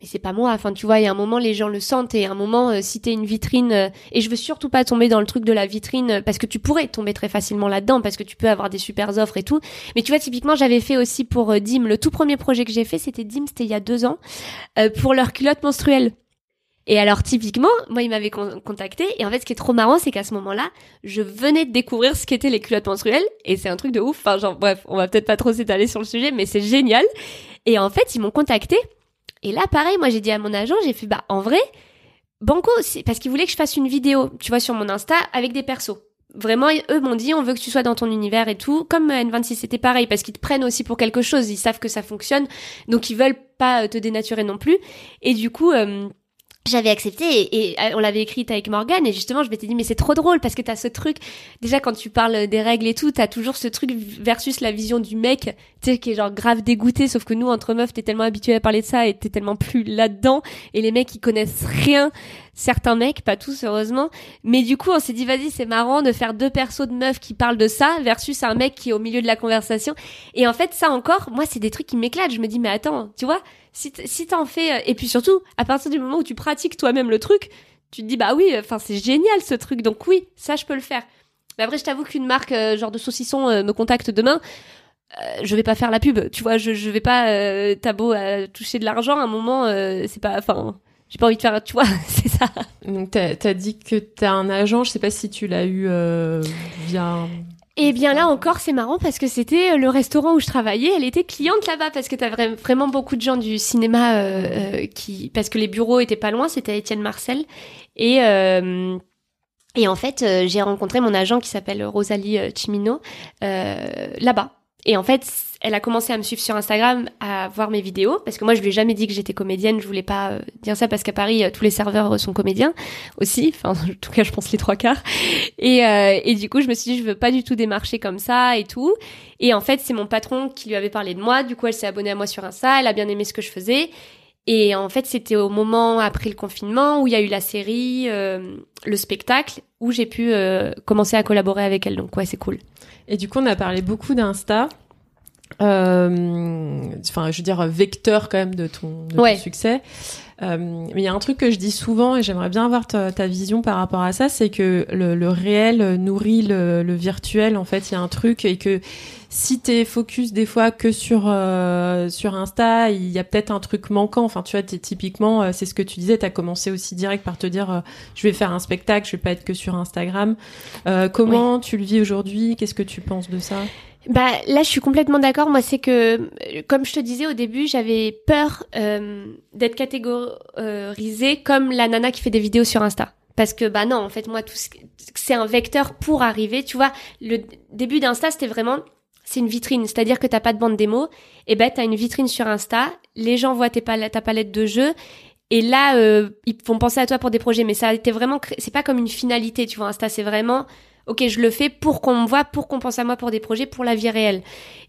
mais c'est pas moi. Enfin, tu vois, il y a un moment, les gens le sentent et à un moment, euh, si t'es une vitrine, euh, et je veux surtout pas tomber dans le truc de la vitrine, euh, parce que tu pourrais tomber très facilement là-dedans, parce que tu peux avoir des super offres et tout. Mais tu vois, typiquement, j'avais fait aussi pour Dim, le tout premier projet que j'ai fait, c'était Dim, c'était il y a deux ans, pour leur culotte menstruelle. Et alors, typiquement, moi, ils m'avaient contacté, et en fait, ce qui est trop marrant, c'est qu'à ce moment-là, je venais de découvrir ce qu'étaient les culottes menstruelles, et c'est un truc de ouf. Enfin, genre, bref, on va peut-être pas trop s'étaler sur le sujet, mais c'est génial. Et en fait, ils m'ont contacté et là, pareil, moi j'ai dit à mon agent, j'ai fait bah en vrai, Banco, parce qu'ils voulaient que je fasse une vidéo, tu vois, sur mon Insta avec des persos. Vraiment, eux m'ont dit, on veut que tu sois dans ton univers et tout. Comme N26, c'était pareil, parce qu'ils te prennent aussi pour quelque chose. Ils savent que ça fonctionne, donc ils veulent pas te dénaturer non plus. Et du coup, euh, j'avais accepté et, on l'avait écrite avec Morgane et justement je m'étais dit mais c'est trop drôle parce que t'as ce truc déjà quand tu parles des règles et tout t'as toujours ce truc versus la vision du mec tu sais qui est genre grave dégoûté sauf que nous entre meufs t'es tellement habitué à parler de ça et t'es tellement plus là-dedans et les mecs ils connaissent rien certains mecs, pas tous heureusement. Mais du coup, on s'est dit, vas-y, c'est marrant de faire deux persos de meufs qui parlent de ça versus un mec qui est au milieu de la conversation. Et en fait, ça encore, moi, c'est des trucs qui m'éclatent. Je me dis, mais attends, tu vois, si si t'en fais, euh, et puis surtout, à partir du moment où tu pratiques toi-même le truc, tu te dis, bah oui, enfin, c'est génial ce truc. Donc oui, ça, je peux le faire. Mais après, je t'avoue qu'une marque euh, genre de saucisson euh, me contacte demain. je vais pas faire la pub, tu vois, je, je vais pas, t'as beau toucher de l'argent, à un moment, c'est pas, enfin, j'ai pas envie de faire, tu vois, [LAUGHS] c'est ça. Donc t'as as dit que t'as un agent, je sais pas si tu l'as eu euh, via. Eh bien là encore, c'est marrant parce que c'était euh, le restaurant où je travaillais. Elle était cliente là-bas parce que t'as vraiment beaucoup de gens du cinéma euh, euh, qui, parce que les bureaux étaient pas loin. C'était Étienne Marcel et euh, et en fait j'ai rencontré mon agent qui s'appelle Rosalie Chimino là-bas. Et en fait, elle a commencé à me suivre sur Instagram, à voir mes vidéos, parce que moi je lui ai jamais dit que j'étais comédienne, je voulais pas euh, dire ça parce qu'à Paris euh, tous les serveurs euh, sont comédiens aussi, enfin [LAUGHS] en tout cas je pense les trois quarts. Et, et du coup je me suis dit je veux pas du tout démarcher comme ça et tout. Et en fait c'est mon patron qui lui avait parlé de moi, du coup elle s'est abonnée à moi sur Insta, elle a bien aimé ce que je faisais. Et en fait, c'était au moment après le confinement où il y a eu la série, euh, le spectacle, où j'ai pu euh, commencer à collaborer avec elle. Donc ouais, c'est cool. Et du coup, on a parlé beaucoup d'Insta. Euh, Enfin, je veux dire, vecteur quand même de ton, de Ouais. ton succès. Euh, mais il y a un truc que je dis souvent et j'aimerais bien avoir ta, ta vision par rapport à ça, c'est que le, le réel nourrit le, le virtuel. En fait, il y a un truc et que si t'es focus des fois que sur euh, sur Insta, il y a peut-être un truc manquant. Enfin, tu vois, t'es typiquement, euh, c'est ce que tu disais, t'as commencé aussi direct par te dire, euh, je vais faire un spectacle, je vais pas être que sur Instagram. Euh, comment tu le vis aujourd'hui? Qu'est-ce que tu penses de ça? Bah là, je suis complètement d'accord. Moi, c'est que, comme je te disais au début, j'avais peur euh, d'être catégorisée comme la nana qui fait des vidéos sur Insta. Parce que bah non, en fait, moi, tout ce- c'est un vecteur pour arriver. Tu vois, le début d'Insta, c'était vraiment, c'est une vitrine. C'est-à-dire que t'as pas de bande démo, et ben t'as une vitrine sur Insta. Les gens voient tes pal- ta palette de jeux. Et là, euh, ils vont penser à toi pour des projets, mais ça a été vraiment, c'est pas comme une finalité, tu vois. Insta, c'est vraiment, ok, je le fais pour qu'on me voit, pour qu'on pense à moi pour des projets, pour la vie réelle.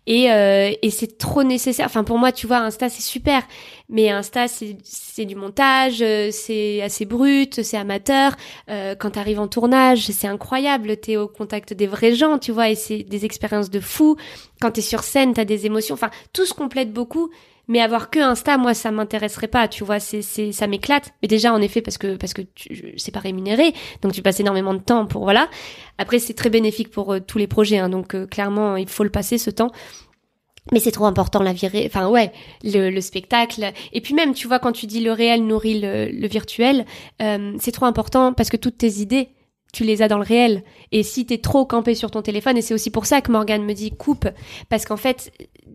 Et, euh, et c'est trop nécessaire. Enfin, pour moi, tu vois, Insta, c'est super. Mais Insta, c'est du montage, euh, c'est assez brut, c'est amateur. Euh, quand t'arrives en tournage, c'est incroyable. T'es au contact des vrais gens, tu vois, et c'est des expériences de fou. Quand t'es sur scène, t'as des émotions. Enfin, tout se complète beaucoup. Mais avoir que Insta, moi, ça m'intéresserait pas, tu vois, c'est, c'est, ça m'éclate. Mais déjà, en effet, parce que, parce que tu, c'est pas rémunéré, donc tu passes énormément de temps pour, voilà. Après, c'est très bénéfique pour euh, tous les projets, hein, donc euh, clairement, il faut le passer ce temps. Mais c'est trop important la vie, enfin ouais, le, le spectacle. Et puis même, tu vois, quand tu dis le réel nourrit le, le virtuel, euh, c'est trop important parce que toutes tes idées, tu les as dans le réel. Et si t'es trop campé sur ton téléphone, et c'est aussi pour ça que Morgane me dit coupe, parce qu'en fait,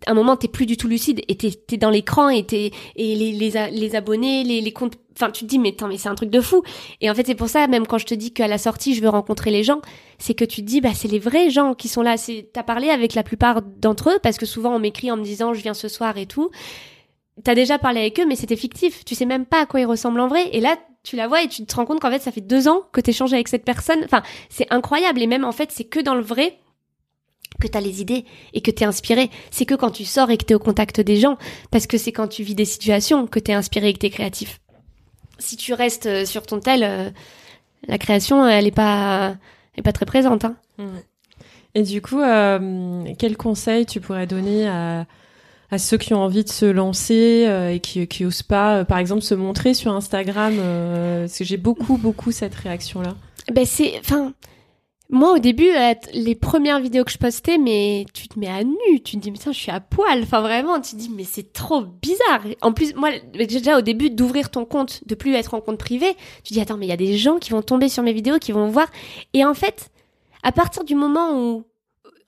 un moment, t'es plus du tout lucide et t'es es dans l'écran et t'es et les, les, abonnés, les, les comptes. Enfin, tu te dis mais mais c'est un truc de fou. Et en fait, c'est pour ça, même quand je te dis qu'à la sortie, je veux rencontrer les gens, c'est que tu te dis bah c'est les vrais gens qui sont là. C'est t'as parlé avec la plupart d'entre eux parce que souvent on m'écrit en me disant je viens ce soir et tout. T'as déjà parlé avec eux, mais c'était fictif. Tu sais même pas à quoi ils ressemblent en vrai. Et là, tu la vois et tu te rends compte qu'en fait, ça fait deux ans que t'échanges avec cette personne. Enfin, c'est incroyable. Et même en fait, c'est que dans le vrai que t'as les idées et que t'es inspiré. C'est que quand tu sors et que t'es au contact des gens, parce que c'est quand tu vis des situations que t'es inspiré et que t'es créatif. Si tu restes euh, sur ton tel, euh, la création, elle est pas, elle est pas très présente. Hein. Et du coup, euh, quel conseil tu pourrais donner à, à ceux qui ont envie de se lancer euh, et qui, qui osent pas, euh, par exemple, se montrer sur Instagram euh, Parce que j'ai beaucoup, beaucoup cette réaction-là. Ben c'est, enfin, moi au début, euh, les premières vidéos que je postais, mais tu te mets à nu, tu te dis mais tiens, je suis à poil, enfin vraiment, tu te dis mais c'est trop bizarre. En plus, moi déjà au début d'ouvrir ton compte, de plus être en compte privé, tu dis attends mais il y a des gens qui vont tomber sur mes vidéos, qui vont voir, et en fait, à partir du moment où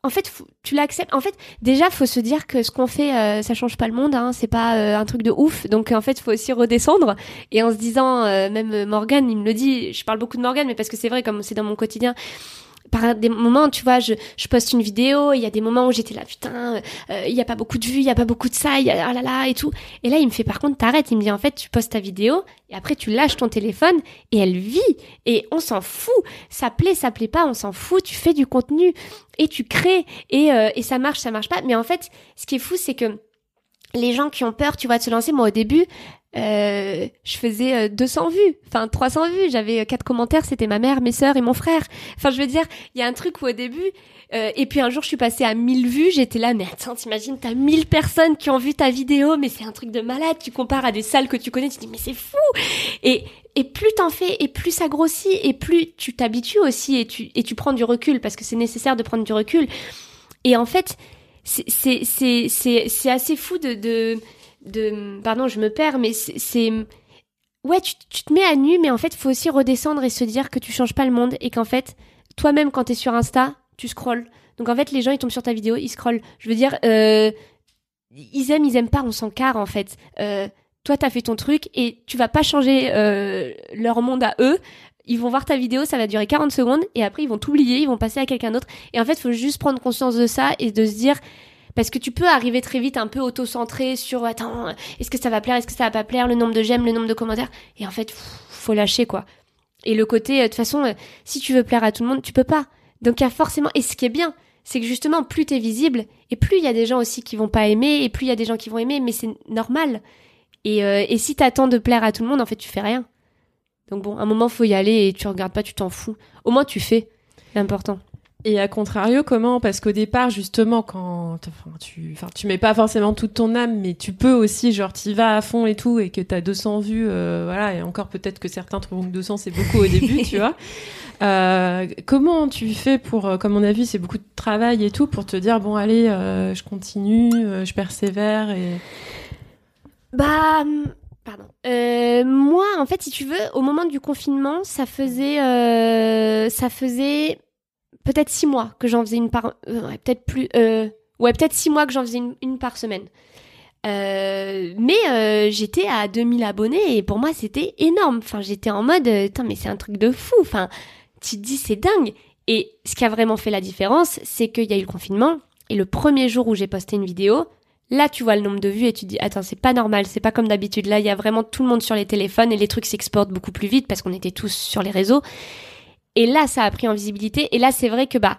en fait, tu l'acceptes. En fait, déjà, faut se dire que ce qu'on fait, euh, ça change pas le monde. Hein, c'est pas euh, un truc de ouf. Donc, en fait, faut aussi redescendre. Et en se disant, même Morgan, il me le dit. Je parle beaucoup de Morgan, mais parce que c'est vrai, comme c'est dans mon quotidien. Par des moments, tu vois, je, je poste une vidéo. Il y a des moments où j'étais là, putain, euh, il y a pas beaucoup de vues, il y a pas beaucoup de ça, y a, ah là là et tout. Et là, il me fait, par contre, t'arrêtes. Il me dit, en fait, tu postes ta vidéo et après, tu lâches ton téléphone et elle vit. Et on s'en fout. Ça plaît, ça plaît pas, on s'en fout. Tu fais du contenu et tu crées et, euh, et ça marche, ça marche pas. Mais en fait, ce qui est fou, c'est que les gens qui ont peur, tu vois, de se lancer, moi au début, euh, je faisais euh, 200 vues, enfin 300 vues, j'avais euh, quatre commentaires, c'était ma mère, mes sœurs et mon frère. Enfin, je veux dire, il y a un truc où au début, euh, et puis un jour je suis passée à 1000 vues, j'étais là, mais attends, t'imagines, t'as 1000 personnes qui ont vu ta vidéo, mais c'est un truc de malade, tu compares à des salles que tu connais, tu te dis, mais c'est fou. Et, et plus t'en fais, et plus ça grossit, et plus tu t'habitues aussi, et tu, et tu prends du recul, parce que c'est nécessaire de prendre du recul. Et en fait, c'est c'est c'est c'est c'est assez fou de de de pardon je me perds mais c'est ouais tu, tu te mets à nu mais en fait faut aussi redescendre et se dire que tu changes pas le monde et qu'en fait toi-même quand t'es sur Insta tu scrolles. Donc en fait les gens ils tombent sur ta vidéo ils scrollent. Je veux dire euh, ils aiment ils aiment pas on s'en carre en fait. Euh, toi t'as fait ton truc et tu vas pas changer euh, leur monde à eux. Ils vont voir ta vidéo, ça va durer 40 secondes, et après ils vont t'oublier, ils vont passer à quelqu'un d'autre. Et en fait, faut juste prendre conscience de ça et de se dire, parce que tu peux arriver très vite un peu auto-centré sur, attends, est-ce que ça va plaire, est-ce que ça va pas plaire, le nombre de j'aime, le nombre de commentaires. Et en fait, faut lâcher, quoi. Et le côté, euh, de toute façon, euh, si tu veux plaire à tout le monde, tu peux pas. Donc il y a forcément, et ce qui est bien, c'est que justement, plus t'es visible, et plus il y a des gens aussi qui vont pas aimer, et plus il y a des gens qui vont aimer, mais c'est normal. Et, euh, et si t'attends de plaire à tout le monde, en fait, tu fais rien. Donc bon, à un moment, faut y aller et tu regardes pas, tu t'en fous. Au moins, tu fais. C'est important. Et à contrario, comment? Parce qu'au départ, justement, quand enfin, tu, enfin, tu mets pas forcément toute ton âme, mais tu peux aussi, genre, t'y vas à fond et tout, et que t'as 200 vues, euh, voilà, et encore peut-être que certains trouvent que 200 c'est beaucoup au début, tu vois. [LAUGHS] Euh, comment tu fais pour, euh, comme on a vu, c'est beaucoup de travail et tout, pour te dire bon, allez, euh, je continue, euh, je persévère et. Bah, hum, pardon. Euh, moi, en fait, si tu veux, au moment du confinement, ça faisait, euh, ça faisait peut-être six mois que j'en faisais une par, euh, peut-être plus, euh, ouais, peut-être six mois que j'en faisais une, par semaine. Euh, mais euh, j'étais à 2000 abonnés et pour moi c'était énorme. Enfin, j'étais en mode, mais c'est un truc de fou. Enfin, tu te dis c'est dingue. Et ce qui a vraiment fait la différence, c'est qu'il y a eu le confinement et le premier jour où j'ai posté une vidéo, Là, tu vois le nombre de vues et tu dis, attends, c'est pas normal, c'est pas comme d'habitude. Là, il y a vraiment tout le monde sur les téléphones et les trucs s'exportent beaucoup plus vite parce qu'on était tous sur les réseaux. Et là, ça a pris en visibilité. Et là, c'est vrai que, bah,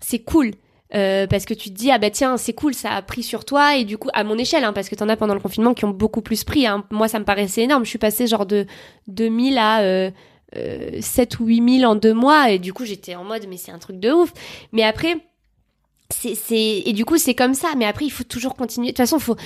c'est cool. Euh, parce que tu te dis, ah bah tiens, c'est cool, ça a pris sur toi. Et du coup, à mon échelle, hein, parce que t'en as pendant le confinement qui ont beaucoup plus pris. Hein. Moi, ça me paraissait énorme. Je suis passée genre de 2000 à euh, euh, 7 ou 8000 en deux mois. Et du coup, j'étais en mode, mais c'est un truc de ouf. Mais après c'est c'est et du coup c'est comme ça mais après il faut toujours continuer de toute façon faut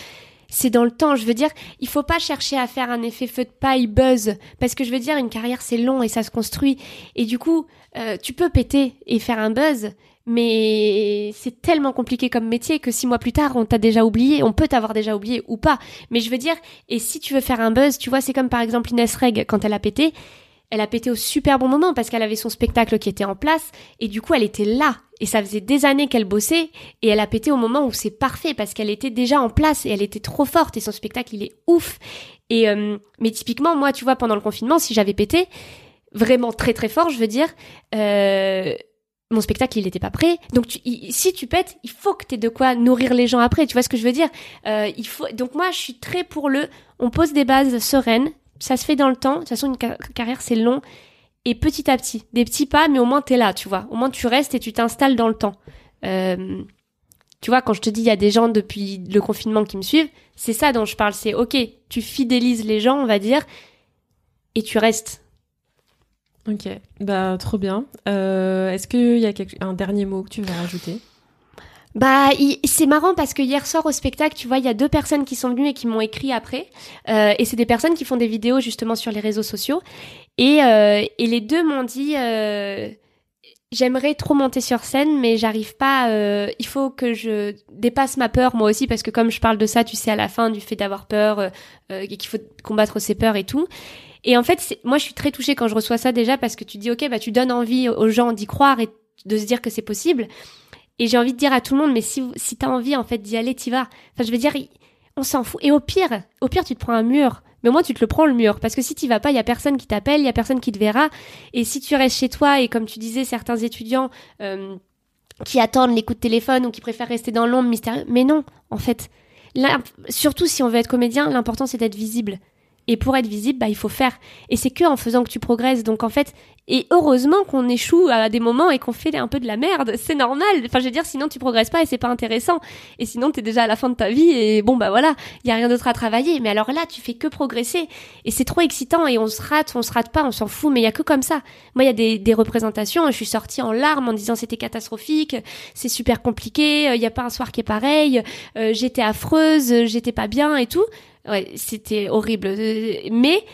c'est dans le temps. Je veux dire il faut pas chercher à faire un effet feu de paille buzz parce que je veux dire une carrière c'est long et ça se construit. Et du coup euh, tu peux péter et faire un buzz mais c'est tellement compliqué comme métier que six mois plus tard on t'a déjà oublié on peut t'avoir déjà oublié ou pas. Mais je veux dire et si tu veux faire un buzz tu vois c'est comme par exemple Inès Reg quand elle a pété elle a pété au super bon moment parce qu'elle avait son spectacle qui était en place et du coup elle était là. Et ça faisait des années qu'elle bossait et elle a pété au moment où c'est parfait parce qu'elle était déjà en place et elle était trop forte et son spectacle il est ouf. Et euh, mais typiquement moi tu vois pendant le confinement si j'avais pété vraiment très très fort je veux dire euh, mon spectacle il était pas prêt. Donc tu, si tu pètes il faut que tu de quoi nourrir les gens après tu vois ce que je veux dire? Euh, il faut donc moi je suis très pour le on pose des bases sereines ça se fait dans le temps. De toute façon une ca- carrière c'est long. Et petit à petit. Des petits pas mais au moins t'es là tu vois. Au moins tu restes et tu t'installes dans le temps. Euh, tu vois quand je te dis il y a des gens depuis le confinement qui me suivent c'est ça dont je parle. C'est ok tu fidélises les gens on va dire et tu restes. Ok, bah trop bien. Euh, Est-ce qu'il y a un dernier mot que tu veux rajouter? Bah, c'est marrant parce que hier soir au spectacle, tu vois, il y a deux personnes qui sont venues et qui m'ont écrit après. Euh, et c'est des personnes qui font des vidéos justement sur les réseaux sociaux. Et, euh, et les deux m'ont dit, euh, j'aimerais trop monter sur scène, mais j'arrive pas. euh, il faut que je dépasse ma peur moi aussi parce que comme je parle de ça, tu sais, à la fin du fait d'avoir peur, euh, euh, et qu'il faut combattre ses peurs et tout. Et en fait, moi, je suis très touchée quand je reçois ça déjà parce que tu dis, ok, bah tu donnes envie aux gens d'y croire et de se dire que c'est possible. Et j'ai envie de dire à tout le monde, mais si, si t'as envie, en fait, d'y aller, t'y vas. Enfin, je veux dire, on s'en fout. Et au pire, au pire, tu te prends un mur. Mais au moins, tu te le prends, le mur. Parce que si t'y vas pas, il y a personne qui t'appelle, il y a personne qui te verra. Et si tu restes chez toi, et comme tu disais, certains étudiants, euh, qui attendent les coups de téléphone ou qui préfèrent rester dans l'ombre mystérieux. Mais non, en fait. Surtout si on veut être comédien, l'important c'est d'être visible. Et pour être visible, bah, il faut faire. Et c'est que en faisant que tu progresses. Donc en fait, et heureusement qu'on échoue à des moments et qu'on fait un peu de la merde. C'est normal. Enfin, je veux dire, sinon tu progresses pas et c'est pas intéressant. Et sinon t'es déjà à la fin de ta vie et bon bah voilà, il y a rien d'autre à travailler. Mais alors là, tu fais que progresser et c'est trop excitant et on se rate, on se rate pas, on s'en fout. Mais il y a que comme ça. Moi, il y a des, représentations. Je suis sortie en larmes en disant c'était catastrophique, c'est super compliqué. Il y a pas un soir qui est pareil. euh, j'étais affreuse, j'étais pas bien et tout. Ouais, c'était horrible. Euh, Mais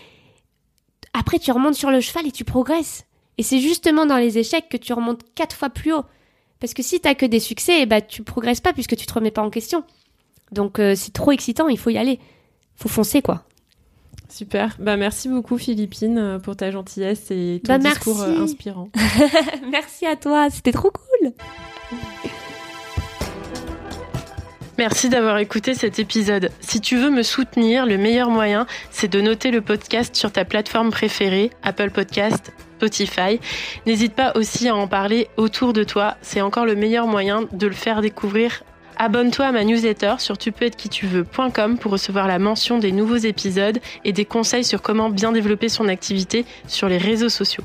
après, tu remontes sur le cheval et tu progresses. Et c'est justement dans les échecs que tu remontes quatre fois plus haut. Parce que si t'as que des succès, eh ben, tu progresses pas puisque tu te remets pas en question. Donc euh, c'est trop excitant, il faut y aller. Faut foncer, quoi. Super. Bah merci beaucoup Philippine euh, pour ta gentillesse et ton Bah, discours merci. inspirant. [LAUGHS] Merci à toi, c'était trop cool. Merci d'avoir écouté cet épisode. Si tu veux me soutenir, le meilleur moyen, c'est de noter le podcast sur ta plateforme préférée, Apple Podcast, Spotify. N'hésite pas aussi à en parler autour de toi. C'est encore le meilleur moyen de le faire découvrir. Abonne-toi à ma newsletter sur tu peux pour recevoir la mention des nouveaux épisodes et des conseils sur comment bien développer son activité sur les réseaux sociaux.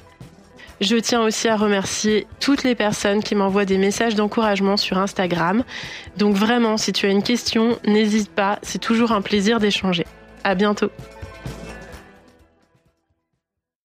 Je tiens aussi à remercier toutes les personnes qui m'envoient des messages d'encouragement sur Instagram. Donc vraiment, si tu as une question, n'hésite pas, c'est toujours un plaisir d'échanger. À bientôt.